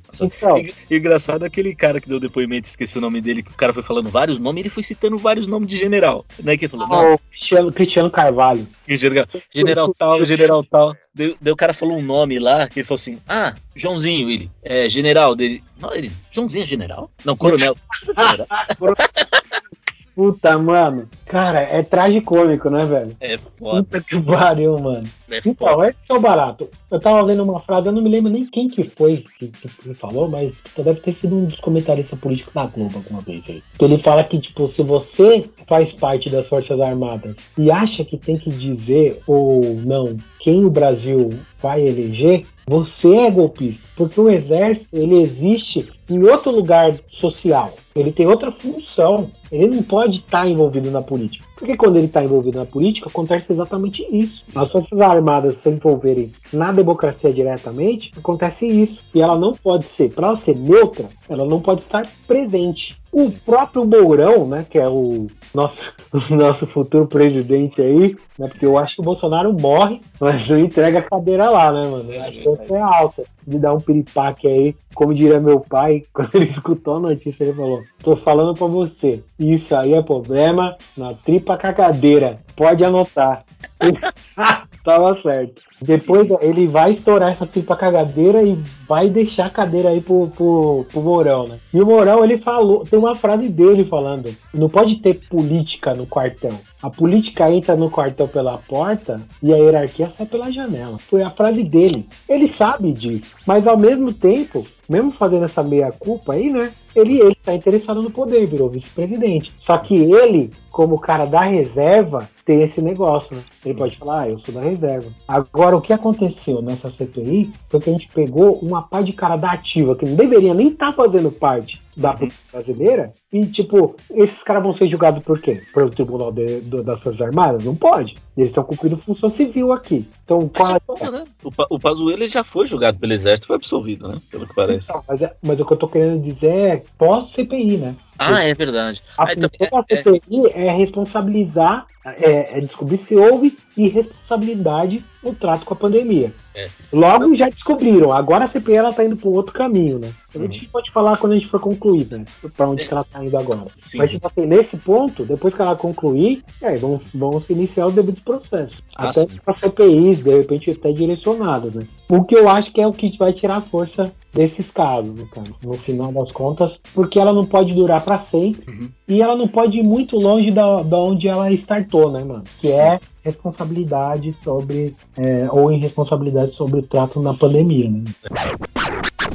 Só... Então, Engraçado aquele cara que deu depoimento, esqueci o nome dele, que o cara foi falando vários nomes, ele foi citando vários nomes de general. Né, que falou, não. Cristiano, Cristiano Carvalho. General, general tal, general tal. Daí, daí, o cara falou um nome lá, que ele falou assim: Ah, Joãozinho, ele. É general dele. Não, ele. Joãozinho é general? Não, coronel. Puta, mano. Cara, é tragicômico, né, velho? É foda. Puta que pariu, mano. É então, esse que é o barato. Eu tava lendo uma frase, eu não me lembro nem quem que foi que, que falou, mas deve ter sido um dos comentaristas políticos da Globo alguma vez aí. Que ele fala que, tipo, se você faz parte das Forças Armadas e acha que tem que dizer ou não quem o Brasil vai eleger, você é golpista. Porque o exército, ele existe em outro lugar social. Ele tem outra função. Ele não pode estar envolvido na política. Porque quando ele está envolvido na política, acontece exatamente isso. As Forças Armadas se envolverem na democracia diretamente, acontece isso. E ela não pode ser, para ela ser neutra, ela não pode estar presente. O próprio Mourão, né, que é o nosso, o nosso futuro presidente aí, né, porque eu acho que o Bolsonaro morre, mas não entrega a cadeira lá, né, mano? A chance é alta de dar um piripaque aí, como diria meu pai, quando ele escutou a notícia, ele falou: tô falando pra você, isso aí é problema na tripa cagadeira, pode anotar. Tava certo. Depois ele vai estourar essa pipa cagadeira e vai deixar a cadeira aí pro, pro, pro Mourão, né? E o Mourão, ele falou, tem uma frase dele falando: não pode ter política no quartel. A política entra no quartel pela porta e a hierarquia sai pela janela. Foi a frase dele. Ele sabe disso. Mas ao mesmo tempo, mesmo fazendo essa meia-culpa aí, né? Ele, ele tá interessado no poder, virou vice-presidente. Só que ele, como cara da reserva, tem esse negócio, né? Ele pode falar, ah, eu sou da reserva. Agora, o que aconteceu nessa CPI foi que a gente pegou uma pá de cara da ativa, que não deveria nem estar tá fazendo parte da polícia brasileira, e, tipo, esses caras vão ser julgados por quê? Pelo Tribunal de, do, das Forças Armadas? Não pode. Eles estão cumprindo função civil aqui. Então, qual é... né? O, o Pazuello já foi julgado pelo Exército e foi absolvido, né? Pelo que parece. Mas, é, mas o que eu tô querendo dizer é pós-CPI, né? Ah, é verdade. A ah, função então, da CPI é, é responsabilizar, é, é, descobrir se houve irresponsabilidade no trato com a pandemia. É. Logo já descobriram. Agora a CPI ela tá indo para outro caminho, né? A gente pode falar quando a gente for concluir, né? Para onde que ela tá indo agora. Sim, Mas tipo assim, nesse ponto, depois que ela concluir, é, vão, vão se iniciar os devidos processos. Ah, até para CPIs, de repente até direcionadas, né? O que eu acho que é o que vai tirar a força desses casos, né? No final das contas, porque ela não pode durar para sempre Uhum. e ela não pode ir muito longe da, da onde ela startou, né, mano? Que Sim. é responsabilidade sobre é, ou irresponsabilidade sobre o trato na pandemia, né?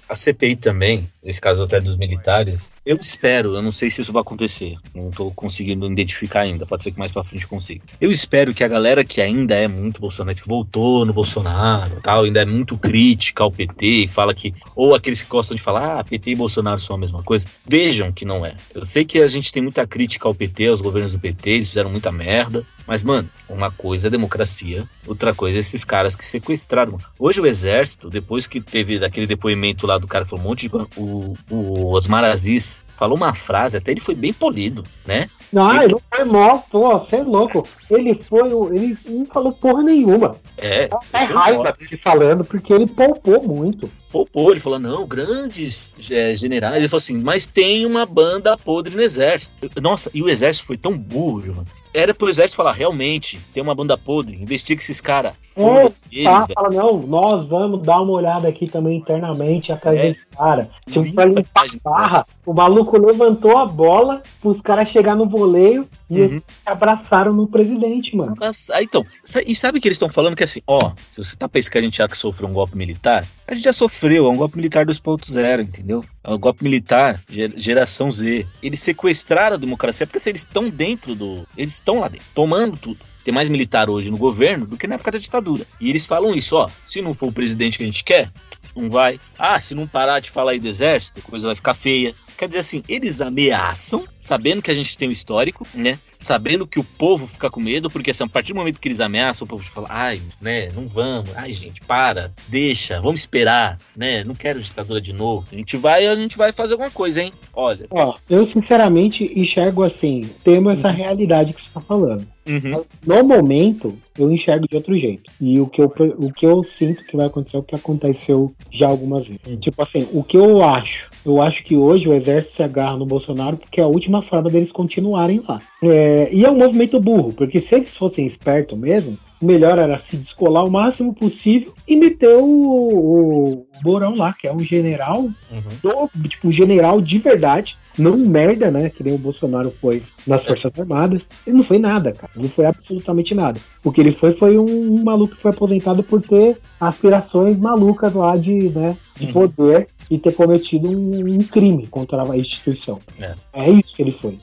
A CPI também, nesse caso até dos militares, eu espero, eu não sei se isso vai acontecer, não tô conseguindo identificar ainda, pode ser que mais pra frente consiga. Eu espero que a galera que ainda é muito bolsonarista, que voltou no Bolsonaro tal, ainda é muito crítica ao PT e fala que, ou aqueles que gostam de falar, ah, PT e Bolsonaro são a mesma coisa, vejam que não é. Eu sei que a gente tem muita crítica ao PT, aos governos do PT, eles fizeram muita merda, mas, mano, uma coisa é democracia, outra coisa é esses caras que sequestraram. Hoje o exército, depois que teve daquele depoimento lá do cara que falou um monte de. O, o Osmar Aziz falou uma frase, até ele foi bem polido, né? Não, Ele- ele não foi mal, pô, você é louco. Ele foi, ele não falou porra nenhuma. É, É raiva dele falando, porque ele poupou muito. poupou, ele falou, não, grandes é, generais. Ele falou assim, mas tem uma banda podre no exército. Nossa, e o exército foi tão burro, mano. Era pro exército falar, realmente, tem uma banda podre, investiga esses caras. É, tá, fala, não, nós vamos dar uma olhada aqui também internamente atrás é. desse cara. Tipo, pra limpar a barra, o maluco levantou a bola pros caras chegar no voleio e uhum. abraçaram no presidente, mano. Ah, então, e sabe que eles estão falando que assim, ó, se você tá pensando que a gente já que sofreu um golpe militar, a gente já sofreu, é um golpe militar 2.0, entendeu? É um golpe militar, geração Z. Eles sequestraram a democracia porque assim, eles estão dentro do. Eles estão lá dentro, tomando tudo. Tem mais militar hoje no governo do que na época da ditadura. E eles falam isso, ó. Se não for o presidente que a gente quer, não vai. Ah, se não parar de falar aí do exército, a coisa vai ficar feia. Quer dizer assim, eles ameaçam, sabendo que a gente tem um histórico, né? Sabendo que o povo fica com medo, porque assim, a partir do momento que eles ameaçam, o povo fala, ai, né, não vamos, ai, gente, para, deixa, vamos esperar, né? Não quero ditadura de novo. A gente vai, a gente vai fazer alguma coisa, hein? Olha. Ó, eu sinceramente enxergo assim, temos essa uhum. realidade que você está falando. Uhum. No momento, eu enxergo de outro jeito. E o que, eu, o que eu sinto que vai acontecer é o que aconteceu já algumas vezes. Uhum. Tipo assim, o que eu acho? Eu acho que hoje o exército se agarra no Bolsonaro porque é a última forma deles continuarem lá. É, e é um movimento burro, porque se eles fossem espertos mesmo, o melhor era se descolar o máximo possível e meter o, o Borão lá, que é um general, uhum. do, tipo, um general de verdade, não merda, né? Que nem o Bolsonaro foi nas é. Forças Armadas. Ele não foi nada, cara. Não foi absolutamente nada. O que ele foi foi um, um maluco que foi aposentado por ter aspirações malucas lá de, né, de uhum. poder e ter cometido um, um, crime contra a instituição. É. é isso que ele foi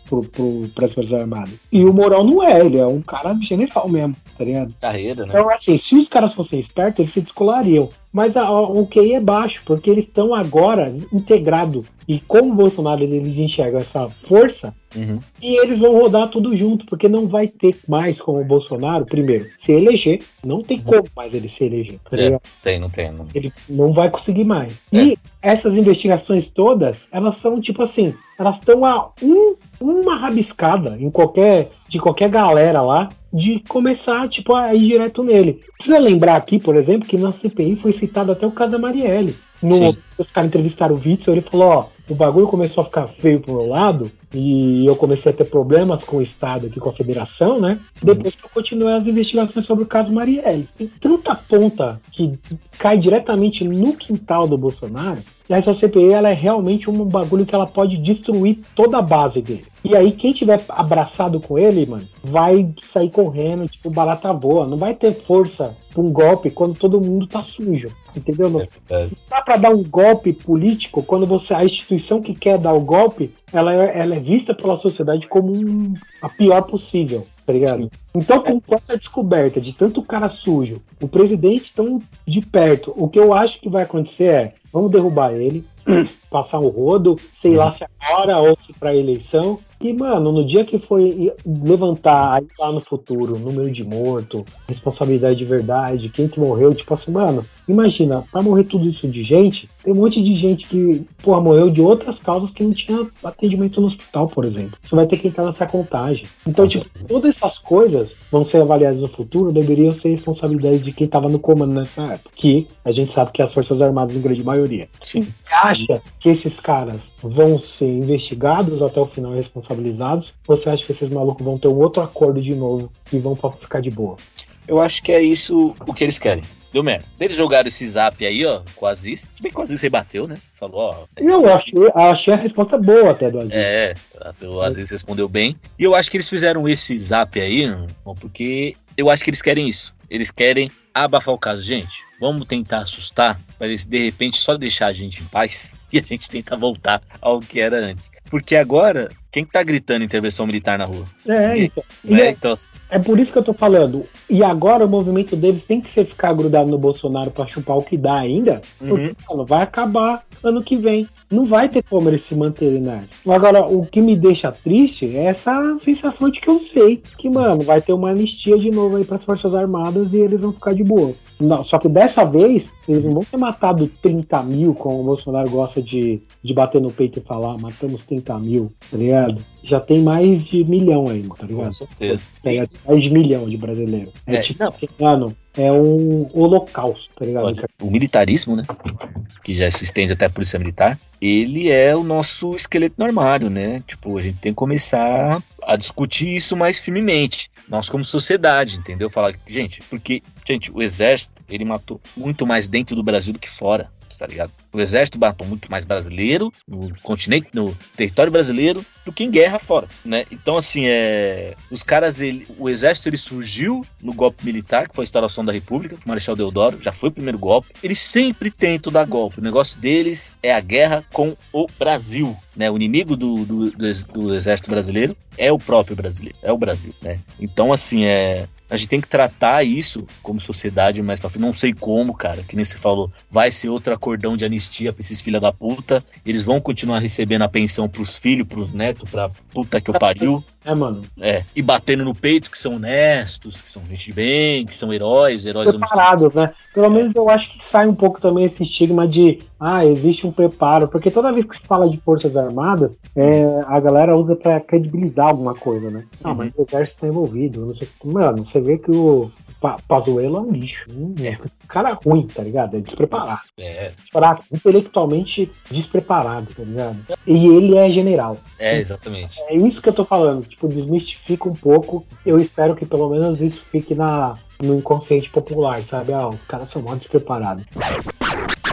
para as Forças Armadas. E o Moral não é, ele é um cara general mesmo, tá ligado? Carreira, né? Então, assim, se os caras fossem espertos, eles se descolariam. Mas a, o QI é baixo, porque eles estão agora integrados. E como o Bolsonaro eles enxergam essa força, uhum. e eles vão rodar tudo junto, porque não vai ter mais como o Bolsonaro, primeiro, se eleger. Não tem uhum. como mais ele se eleger. Tá é, tem, não tem. Não. Ele não vai conseguir mais. É. E essas investigações todas, elas são tipo assim, elas estão a um, uma rabiscada em qualquer de qualquer galera lá de começar tipo a ir direto nele. Precisa lembrar aqui, por exemplo, que na CPI foi citado até o caso da Marielle. No, os caras entrevistaram o Witzel, ele falou, ó, o bagulho começou a ficar feio pro meu lado e eu comecei a ter problemas com o Estado aqui, com a federação, né? Depois que eu continuei as investigações sobre o caso Marielle. Tem tanta ponta que cai diretamente no quintal do Bolsonaro essa CPI ela é realmente um bagulho que ela pode destruir toda a base dele. E aí, quem tiver abraçado com ele, mano, vai sair correndo, tipo, barata voa. Não vai ter força pra um golpe quando todo mundo tá sujo. Entendeu? Não, é dá pra dar um golpe político quando você, a instituição que quer dar o golpe, ela é, ela é vista pela sociedade como um, a pior possível. Tá ligado? Sim. Então, com, essa descoberta de tanto cara sujo, o presidente tão de perto, o que eu acho que vai acontecer é: vamos derrubar ele, passar um rodo, sei lá se agora ou se para eleição, e, mano, no dia que foi levantar aí lá no futuro, número de morto, responsabilidade de verdade, quem que morreu, tipo assim, mano, imagina, pra morrer tudo isso de gente, tem um monte de gente que, porra, morreu de outras causas que não tinha atendimento no hospital, por exemplo. Você vai ter que entrar nessa contagem. Então, tipo, todas essas coisas vão ser avaliadas no futuro, deveriam ser responsabilidade de quem tava no comando nessa época. Que a gente sabe que é as Forças Armadas, em grande maioria. Sim. Você acha que esses caras vão ser investigados até o final e responsabilizados? Ou você acha que esses malucos vão ter um outro acordo de novo e vão ficar de boa? Eu acho que é isso o que eles querem. Deu merda. Eles jogaram esse zap aí, ó, com o Aziz. Se bem que o Aziz rebateu, né? Falou, ó. Eu achei, achei a resposta boa até do Aziz. É, o Aziz respondeu bem. E eu acho que eles fizeram esse zap aí, porque eu acho que eles querem isso. Eles querem abafar o caso. Gente, vamos tentar assustar para eles de repente só deixar a gente em paz e a gente tenta voltar ao que era antes. Porque agora, quem tá gritando intervenção militar na rua? É, então. É, então... é por isso que eu tô falando. E agora o movimento deles tem que ser ficar grudado no Bolsonaro para chupar o que dá ainda, porque uhum. vai acabar ano que vem. Não vai ter como eles se manterem nessa. Agora, o que me deixa triste é essa sensação de que eu sei que, mano, vai ter uma anistia de novo aí para as Forças Armadas e eles vão ficar de boa. Não, só que dessa vez, eles não vão ter matado 30 mil, como o Bolsonaro gosta de, de bater no peito e falar, matamos 30 mil, tá ligado? Já tem mais de milhão aí, tá ligado? Com certeza. Tem mais de milhão de brasileiros. É, é tipo, mano, é um holocausto, tá ligado? O militarismo, né? Que já se estende até a polícia militar, ele é o nosso esqueleto no armário, né? Tipo, a gente tem que começar a discutir isso mais firmemente. Nós como sociedade, entendeu? Falar, gente, porque, gente, o exército, ele matou muito mais dentro do Brasil do que fora tá ligado? O exército matou muito mais brasileiro no continente, no território brasileiro, do que em guerra fora, né? Então, assim, é... os caras, ele... o exército, ele surgiu no golpe militar, que foi a instauração da república, o Marechal Deodoro, já foi o primeiro golpe. Eles sempre tentam dar golpe. O negócio deles é a guerra com o Brasil, né? O inimigo do, do, do, do exército brasileiro é o próprio brasileiro, é o Brasil, né? Então, assim, é a gente tem que tratar isso como sociedade mais pra frente. Não sei como, cara, que nem você falou. Vai ser outro acordão de anistia pra esses filha da puta. Eles vão continuar recebendo a pensão pros filhos, pros netos, pra puta que eu pariu. É, mano. É. E batendo no peito que são honestos, que são gente de bem, que são heróis, heróis Preparados, né? Pelo menos eu acho que sai um pouco também esse estigma de ah, existe um preparo, porque toda vez que se fala de Forças Armadas, é, a galera usa para credibilizar alguma coisa, né? Ah, uhum. mas o exército tá envolvido, não sei Mano, você vê que o Pazuello é um lixo. Hum, é. Cara ruim, tá ligado? É despreparado. É. Fraco, intelectualmente despreparado, tá ligado? E ele é general. É, exatamente. É isso que eu tô falando. Tipo, desmistifica um pouco. Eu espero que pelo menos isso fique na, no inconsciente popular, sabe? Ah, os caras são muito despreparados.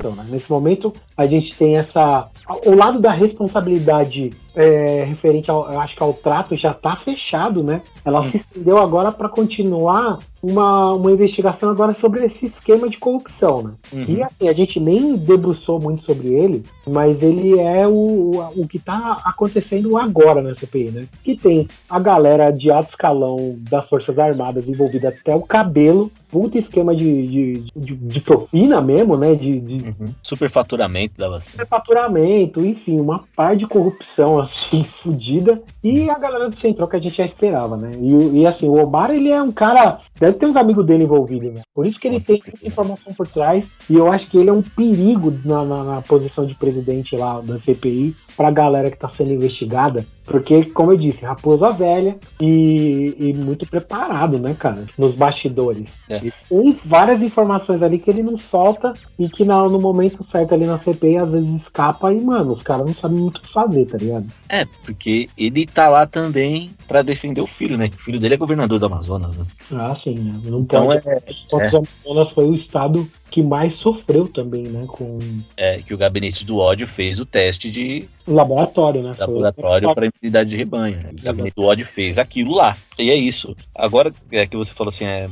Então, né? Nesse momento, a gente tem essa. O lado da responsabilidade é, referente ao, acho que ao trato já está fechado, né? Ela hum. se estendeu agora para continuar uma, uma investigação agora sobre esse esquema de corrupção, né? Uhum. E assim, a gente nem debruçou muito sobre ele, mas ele é o, o, que está acontecendo agora na CPI, né? Que tem a galera de alto escalão das Forças Armadas envolvida até o cabelo, puta esquema de, de, de, de propina mesmo, né? De, de uhum. superfaturamento da vacina. Superfaturamento, enfim, uma par de corrupção assim, fodida. E a galera do Central que a gente já esperava, né? E, e assim, o Omar, ele é um cara. Deve ter uns amigos dele envolvidos, né? Por isso que ele Com tem certeza. informação por trás. E eu acho que ele é um perigo na, na, na posição de presidente lá da CPI pra galera que tá sendo investigada. Porque, como eu disse, raposa velha e, e muito preparado, né, cara? Nos bastidores. É. E tem várias informações ali que ele não solta e que no, no momento certo ali na CPI às vezes escapa e, mano, os caras não sabem muito o que fazer, tá ligado? É, porque ele tá lá também para defender o filho, né? O filho dele é governador do Amazonas, né? Ah, sim, né? Não então pode... é. O. Amazonas foi o estado que mais sofreu também, né? Com... É, que o gabinete do ódio fez o teste de. Laboratório, né? Laboratório para imunidade de rebanho. Né? O gabinete do ódio fez aquilo lá. E é isso. Agora é que você falou assim, é,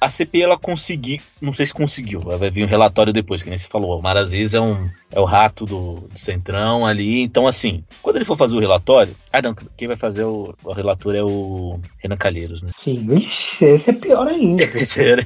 a CPI ela conseguiu, não sei se conseguiu, vai vir um relatório depois, que nem você falou. O Maraziz é, um, é o rato do, do, Centrão ali. Então, assim, quando ele for fazer o relatório. Ah, não, quem vai fazer o, o relator é o Renan Calheiros, né? Sim, esse é pior ainda. esse era,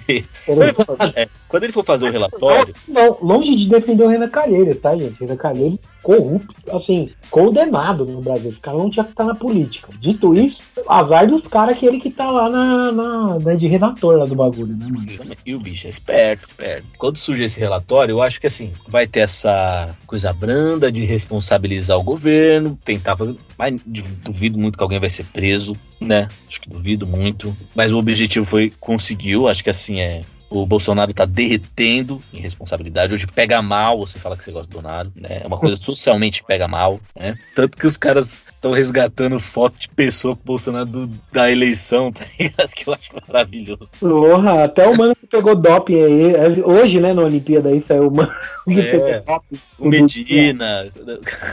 quando, ele for fazer, é, quando ele for fazer o relatório. Não, longe de defender o Renan Calheiros, tá, gente? Renan Calheiros corrupto, assim, condenado no Brasil. Esse cara não tinha que estar na política. Dito isso, azar dos caras que ele que tá lá na, na, na de redator lá do bagulho, né, mano? E o bicho é esperto, esperto. Quando surge esse relatório, eu acho que assim, vai ter essa coisa branda de responsabilizar o governo, tentar fazer. Mas duvido muito que alguém vai ser preso, né? Acho que duvido muito. Mas o objetivo foi, conseguiu, acho que assim é o Bolsonaro tá derretendo em responsabilidade. Hoje pega mal você fala que você gosta do Bolsonaro, né? É uma coisa socialmente pega mal, né? Tanto que os caras estão resgatando foto de pessoa com o Bolsonaro do, da eleição, tá ligado? Que eu acho maravilhoso. Porra, até o mano que pegou doping aí. Hoje, né, na Olimpíada aí saiu o mano que é, pegou doping. O Medina.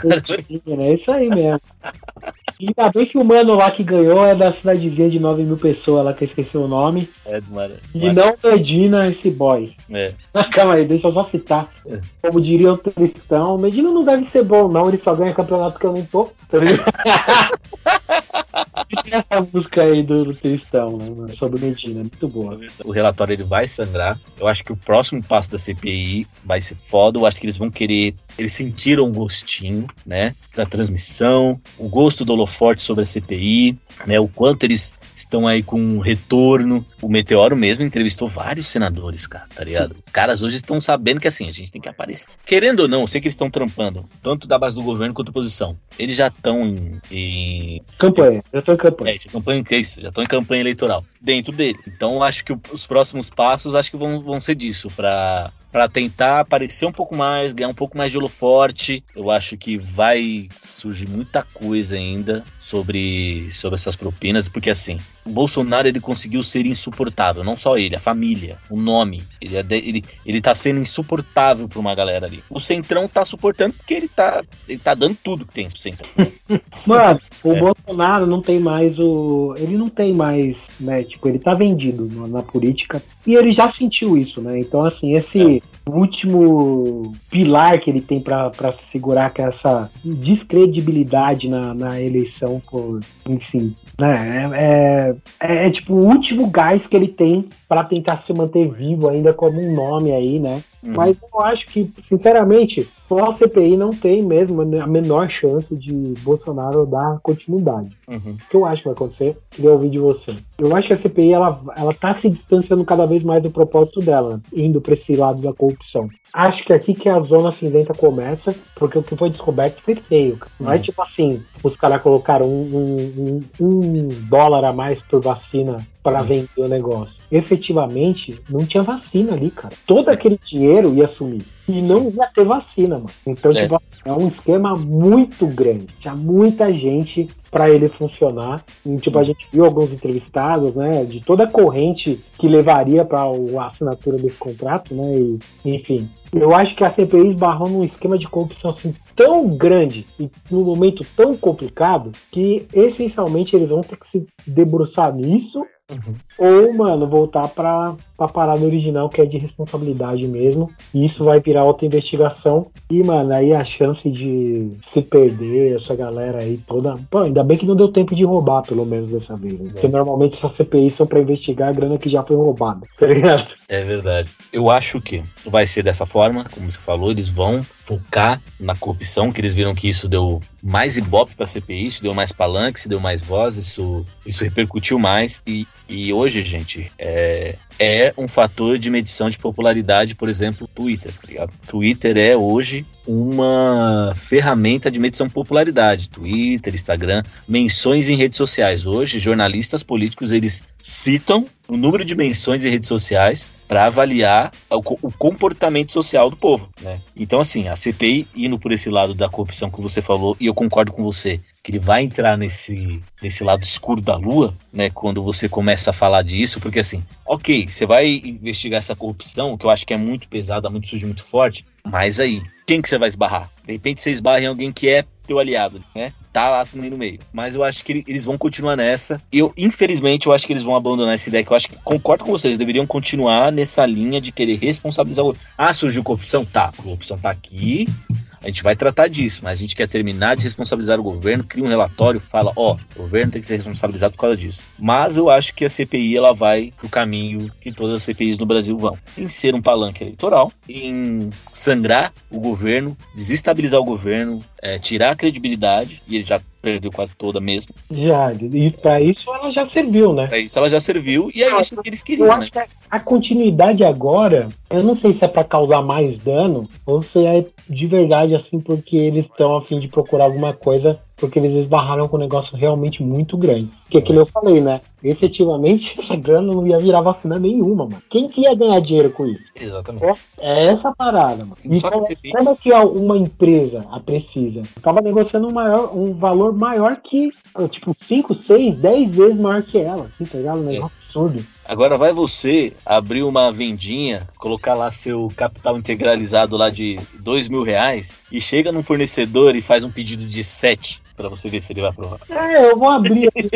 Medina, é isso aí mesmo. Ainda bem que o mano lá que ganhou é da cidadezinha de 9 mil pessoas lá, que eu esqueci o nome. É, do Mar... E não Medina esse boy. É. Mas calma aí, deixa eu só citar. É. Como diria o Tristão, Medina não deve ser bom, não. Ele só ganha campeonato que eu não tô. Tá essa música aí do, Tristão, né, sobre Medina, muito boa. O relatório ele vai sangrar. Eu acho que o próximo passo da CPI vai ser foda. Eu acho que eles vão querer. Eles sentiram o gostinho, né? Da transmissão, o gosto do holoforte sobre a CPI, né? O quanto eles estão aí com um retorno. O Meteoro mesmo entrevistou vários senadores, cara, tá ligado? Os caras hoje estão sabendo que assim, a gente tem que aparecer. Querendo ou não, eu sei que eles estão trampando, tanto da base do governo quanto da oposição. Eles já estão em, em. Campanha, já estão em campanha. É, campanha, já estão em campanha eleitoral dentro deles. Então acho que os próximos passos acho que vão, vão ser disso, para para tentar aparecer um pouco mais, ganhar um pouco mais de holoforte. Eu acho que vai surgir muita coisa ainda sobre, sobre essas propinas, porque assim, o Bolsonaro ele conseguiu ser insuportável, não só ele, a família, o nome. Ele, é ele, ele tá sendo insuportável pra uma galera ali. O Centrão tá suportando porque ele tá, ele tá dando tudo que tem pro Centrão. Mano, o é. Bolsonaro não tem mais o. Ele não tem mais, né? Tipo, ele tá vendido na, na política e ele já sentiu isso, né? Então, assim, esse. É último pilar que ele tem para se segurar, que é essa descredibilidade na, na eleição por, enfim, né? É, é, é, tipo o último gás que ele tem para tentar se manter vivo ainda como um nome aí, né? Uhum. Mas eu acho que, sinceramente, a CPI não tem mesmo a menor chance de Bolsonaro dar continuidade. Uhum. O que eu acho que vai acontecer? Queria ouvir de você. Eu acho que a CPI ela, ela tá se distanciando cada vez mais do propósito dela, indo para esse lado da corrupção. Acho que aqui que a zona cinzenta começa, porque o que foi descoberto foi feio. Não é uhum. tipo assim, os caras colocaram um, um, um, dólar a mais por vacina para vender o negócio. Efetivamente, não tinha vacina ali, cara. Todo aquele dinheiro ia sumir. E não ia ter vacina, mano. Então, é. tipo, é um esquema muito grande. Tinha muita gente para ele funcionar. E, tipo, a gente viu alguns entrevistados, né, de toda a corrente que levaria para a assinatura desse contrato, né, e, enfim. Eu acho que a CPI esbarrou num esquema de corrupção assim tão grande e num momento tão complicado que essencialmente eles vão ter que se debruçar nisso Uhum. Ou, mano, voltar pra, pra parada original, que é de responsabilidade mesmo. E isso vai virar outra investigação. E, mano, aí a chance de se perder, essa galera aí toda. Pô, ainda bem que não deu tempo de roubar, pelo menos dessa vez. Né? Porque normalmente essas CPIs são pra investigar a grana que já foi roubada, tá ligado? É verdade. Eu acho que vai ser dessa forma, como você falou, eles vão focar na corrupção, que eles viram que isso deu mais ibope pra CPI, isso deu mais palanque, isso deu mais voz, isso, isso repercutiu mais. E e hoje, gente, é, é um fator de medição de popularidade, por exemplo, Twitter. Tá Twitter é hoje uma ferramenta de medição de popularidade. Twitter, Instagram, menções em redes sociais. Hoje, jornalistas políticos eles citam o número de menções em redes sociais para avaliar o, comportamento social do povo, né? Então, assim, a CPI indo por esse lado da corrupção que você falou, e eu concordo com você, que ele vai entrar nesse, nesse lado escuro da lua, né? Quando você começa a falar disso, porque assim, ok, você vai investigar essa corrupção, que eu acho que é muito pesada, muito suja, muito forte, mas aí, quem que você vai esbarrar? De repente você esbarra em alguém que é teu aliado, né? Tá lá também no meio. Mas eu acho que eles vão continuar nessa. Eu, infelizmente, eu acho que eles vão abandonar essa ideia. Que eu acho que concordo com vocês, deveriam continuar nessa linha de querer responsabilizar o. Ah, surgiu corrupção? Tá, corrupção tá aqui. A gente vai tratar disso, mas a gente quer terminar de responsabilizar o governo, cria um relatório, fala, ó, o governo tem que ser responsabilizado por causa disso. Mas eu acho que a CPI ela vai pro caminho que todas as CPIs no Brasil vão, em ser um palanque eleitoral, em sangrar o governo, desestabilizar o governo, é, tirar a credibilidade, e ele já perdeu quase toda mesmo. Já, e para isso ela já serviu, né? Para isso ela já serviu e é isso que eles queriam. Eu acho né? que a continuidade agora, eu não sei se é para causar mais dano ou se é de verdade assim porque eles estão a fim de procurar alguma coisa porque eles esbarraram com um negócio realmente muito grande. Que é que eu falei, né? Efetivamente, essa grana não ia virar vacina nenhuma, mano. Quem que ia ganhar dinheiro com isso? Exatamente. É, é essa parada, mano. Então, como é que uma empresa, a Precisa, tava negociando um, maior, um valor maior que, tipo, 5, 6, 10 vezes maior que ela, assim, tá ligado? Um negócio é. absurdo. Agora vai você abrir uma vendinha, colocar lá seu capital integralizado lá de dois mil reais e chega num fornecedor e faz um pedido de 7 para você ver se ele vai aprovar. É, eu vou abrir aqui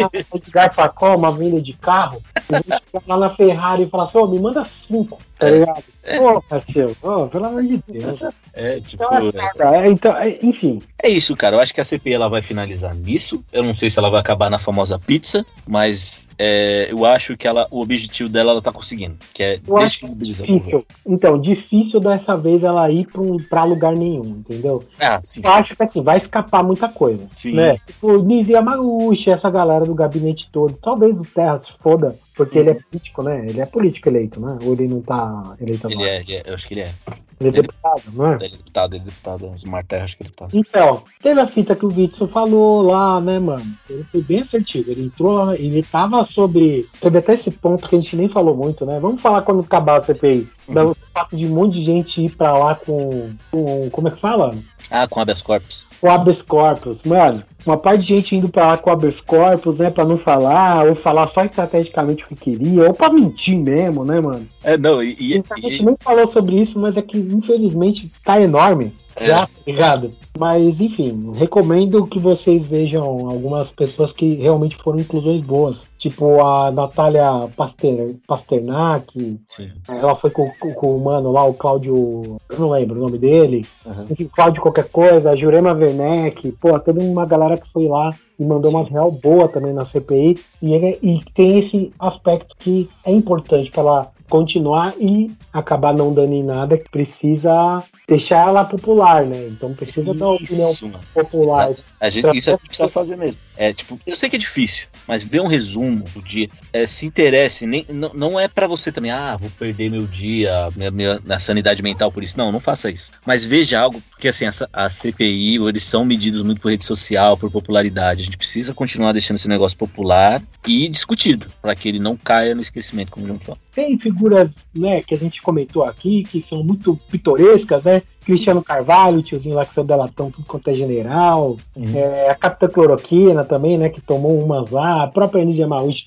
na Facó, uma venda de carro, e vou chegar lá na Ferrari e falar assim, ô, oh, me manda cinco, tá é. ligado? É. Pô, Cacheu, oh, pelo amor de Deus. É, tipo. Então, é, então, é, enfim. É isso, cara. Eu acho que a CPI ela vai finalizar nisso. Eu não sei se ela vai acabar na famosa pizza, mas é, eu acho que ela, o objetivo dela ela tá conseguindo, que é eu descredibilizar difícil. Então, difícil dessa vez ela ir pra, um, pra lugar nenhum, entendeu? Ah, sim. Eu acho que assim, vai escapar muita coisa. Sim. Né? Tipo, Nisi Yamaguchi, essa galera do gabinete todo. Talvez o Terra se foda, porque uhum. ele é político, né? Ele é político eleito, né? Ou ele não tá eleito ele é, ele é, eu acho que ele é. Ele é deputado, não é? Ele é deputado, ele é deputado. Smart Terra, acho que ele é deputado. Então, teve a fita que o Witson falou lá, né, mano? Ele foi bem assertivo. Ele entrou lá, ele tava sobre. Teve até esse ponto que a gente nem falou muito, né? Vamos falar quando acabar a CPI. Uhum. fato de um monte de gente ir pra lá com. com como é que fala? Ah, com habeas corpus. Com habeas corpus. Mano, uma parte de gente indo com habeas corpus, né? Pra não falar, ou falar só estrategicamente o que queria, ou pra mentir mesmo, né, mano? É, não, e. e a gente e... nem falou sobre isso, mas é que infelizmente tá enorme. É. Já, ligado? Mas, enfim, recomendo que vocês vejam algumas pessoas que realmente foram inclusões boas. Tipo a Natália Paster, Pasternak. Sim. Ela foi com, com, com, o mano lá, o Cláudio. Eu não lembro o nome dele. Uhum. Cláudio qualquer coisa, a Jurema Werneck. Pô, teve uma galera que foi lá e mandou Sim. uma real boa também na CPI. E, e tem esse aspecto que é importante para ela continuar e acabar não dando em nada, que precisa deixar ela popular, né? Então precisa isso, dar opinião popular. A gente, isso a gente precisa fazer mesmo. É, tipo, eu sei que é difícil, mas ver um resumo do dia, é, se interesse, nem, não, não é para você também, ah, vou perder meu dia, minha, minha, na sanidade mental por isso. Não, não faça isso. Mas veja algo, porque assim, essa, a CPI, eles são medidos muito por rede social, por popularidade. A gente precisa continuar deixando esse negócio popular e discutido, para que ele não caia no esquecimento, como o João falou. Tem figuras, né, que a gente comentou aqui, que são muito pitorescas, né? Cristiano Carvalho, o tiozinho lá que saiu delatão, tudo quanto é general. Uhum. É, a Capitã Cloroquina também, né? Que tomou umas lá. A própria Anísia Mauíche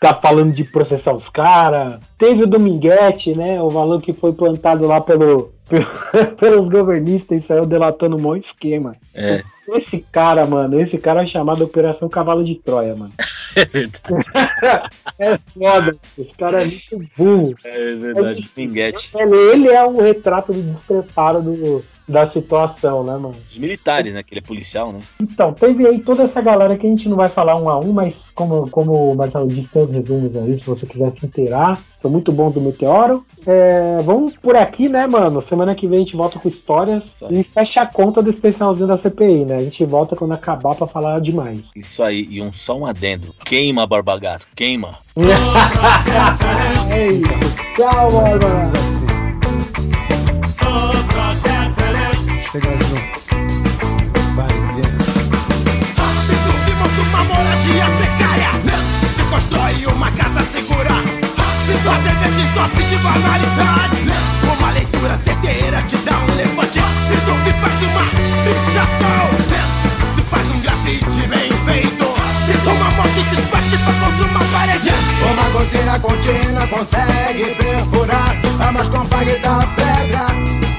tá falando de processar os caras. Teve o Dominguete, né? O valor que foi plantado lá pelo, pelos governistas e saiu delatando um monte de esquema. É. Esse cara, mano, esse cara é chamado Operação Cavalo de Troia, mano. É verdade. é foda. Esse cara é muito burro. É verdade, Pinguete. Ele, ele é um retrato de despreparo do, da situação, né, mano? Os militares, né? Que ele é policial, né? Então, teve aí toda essa galera que a gente não vai falar um a um, mas como, como o Marcelo disse, tem os resumos aí, se você quiser se inteirar. Foi muito bom do Meteoro. É, vamos por aqui, né, mano? Semana que vem a gente volta com histórias e fecha a conta do especialzinho da CPI, né? A gente volta quando acabar pra falar demais. Isso aí, e um só um adendo. Queima, Barbagato, queima. é isso. Tchau, mano. Chega junto. Vai, vem. Rápido se monta uma moradia precária. Se constrói uma casa segura. Rápido a TV de top de banalidade. Uma leitura certeira te dá um levante. Rápido se faz uma pichação. Se faz um grafite bem feito. E uma moto se espastifa contra uma parede. Uma goteira contínua consegue perfurar a mais compacta pedra.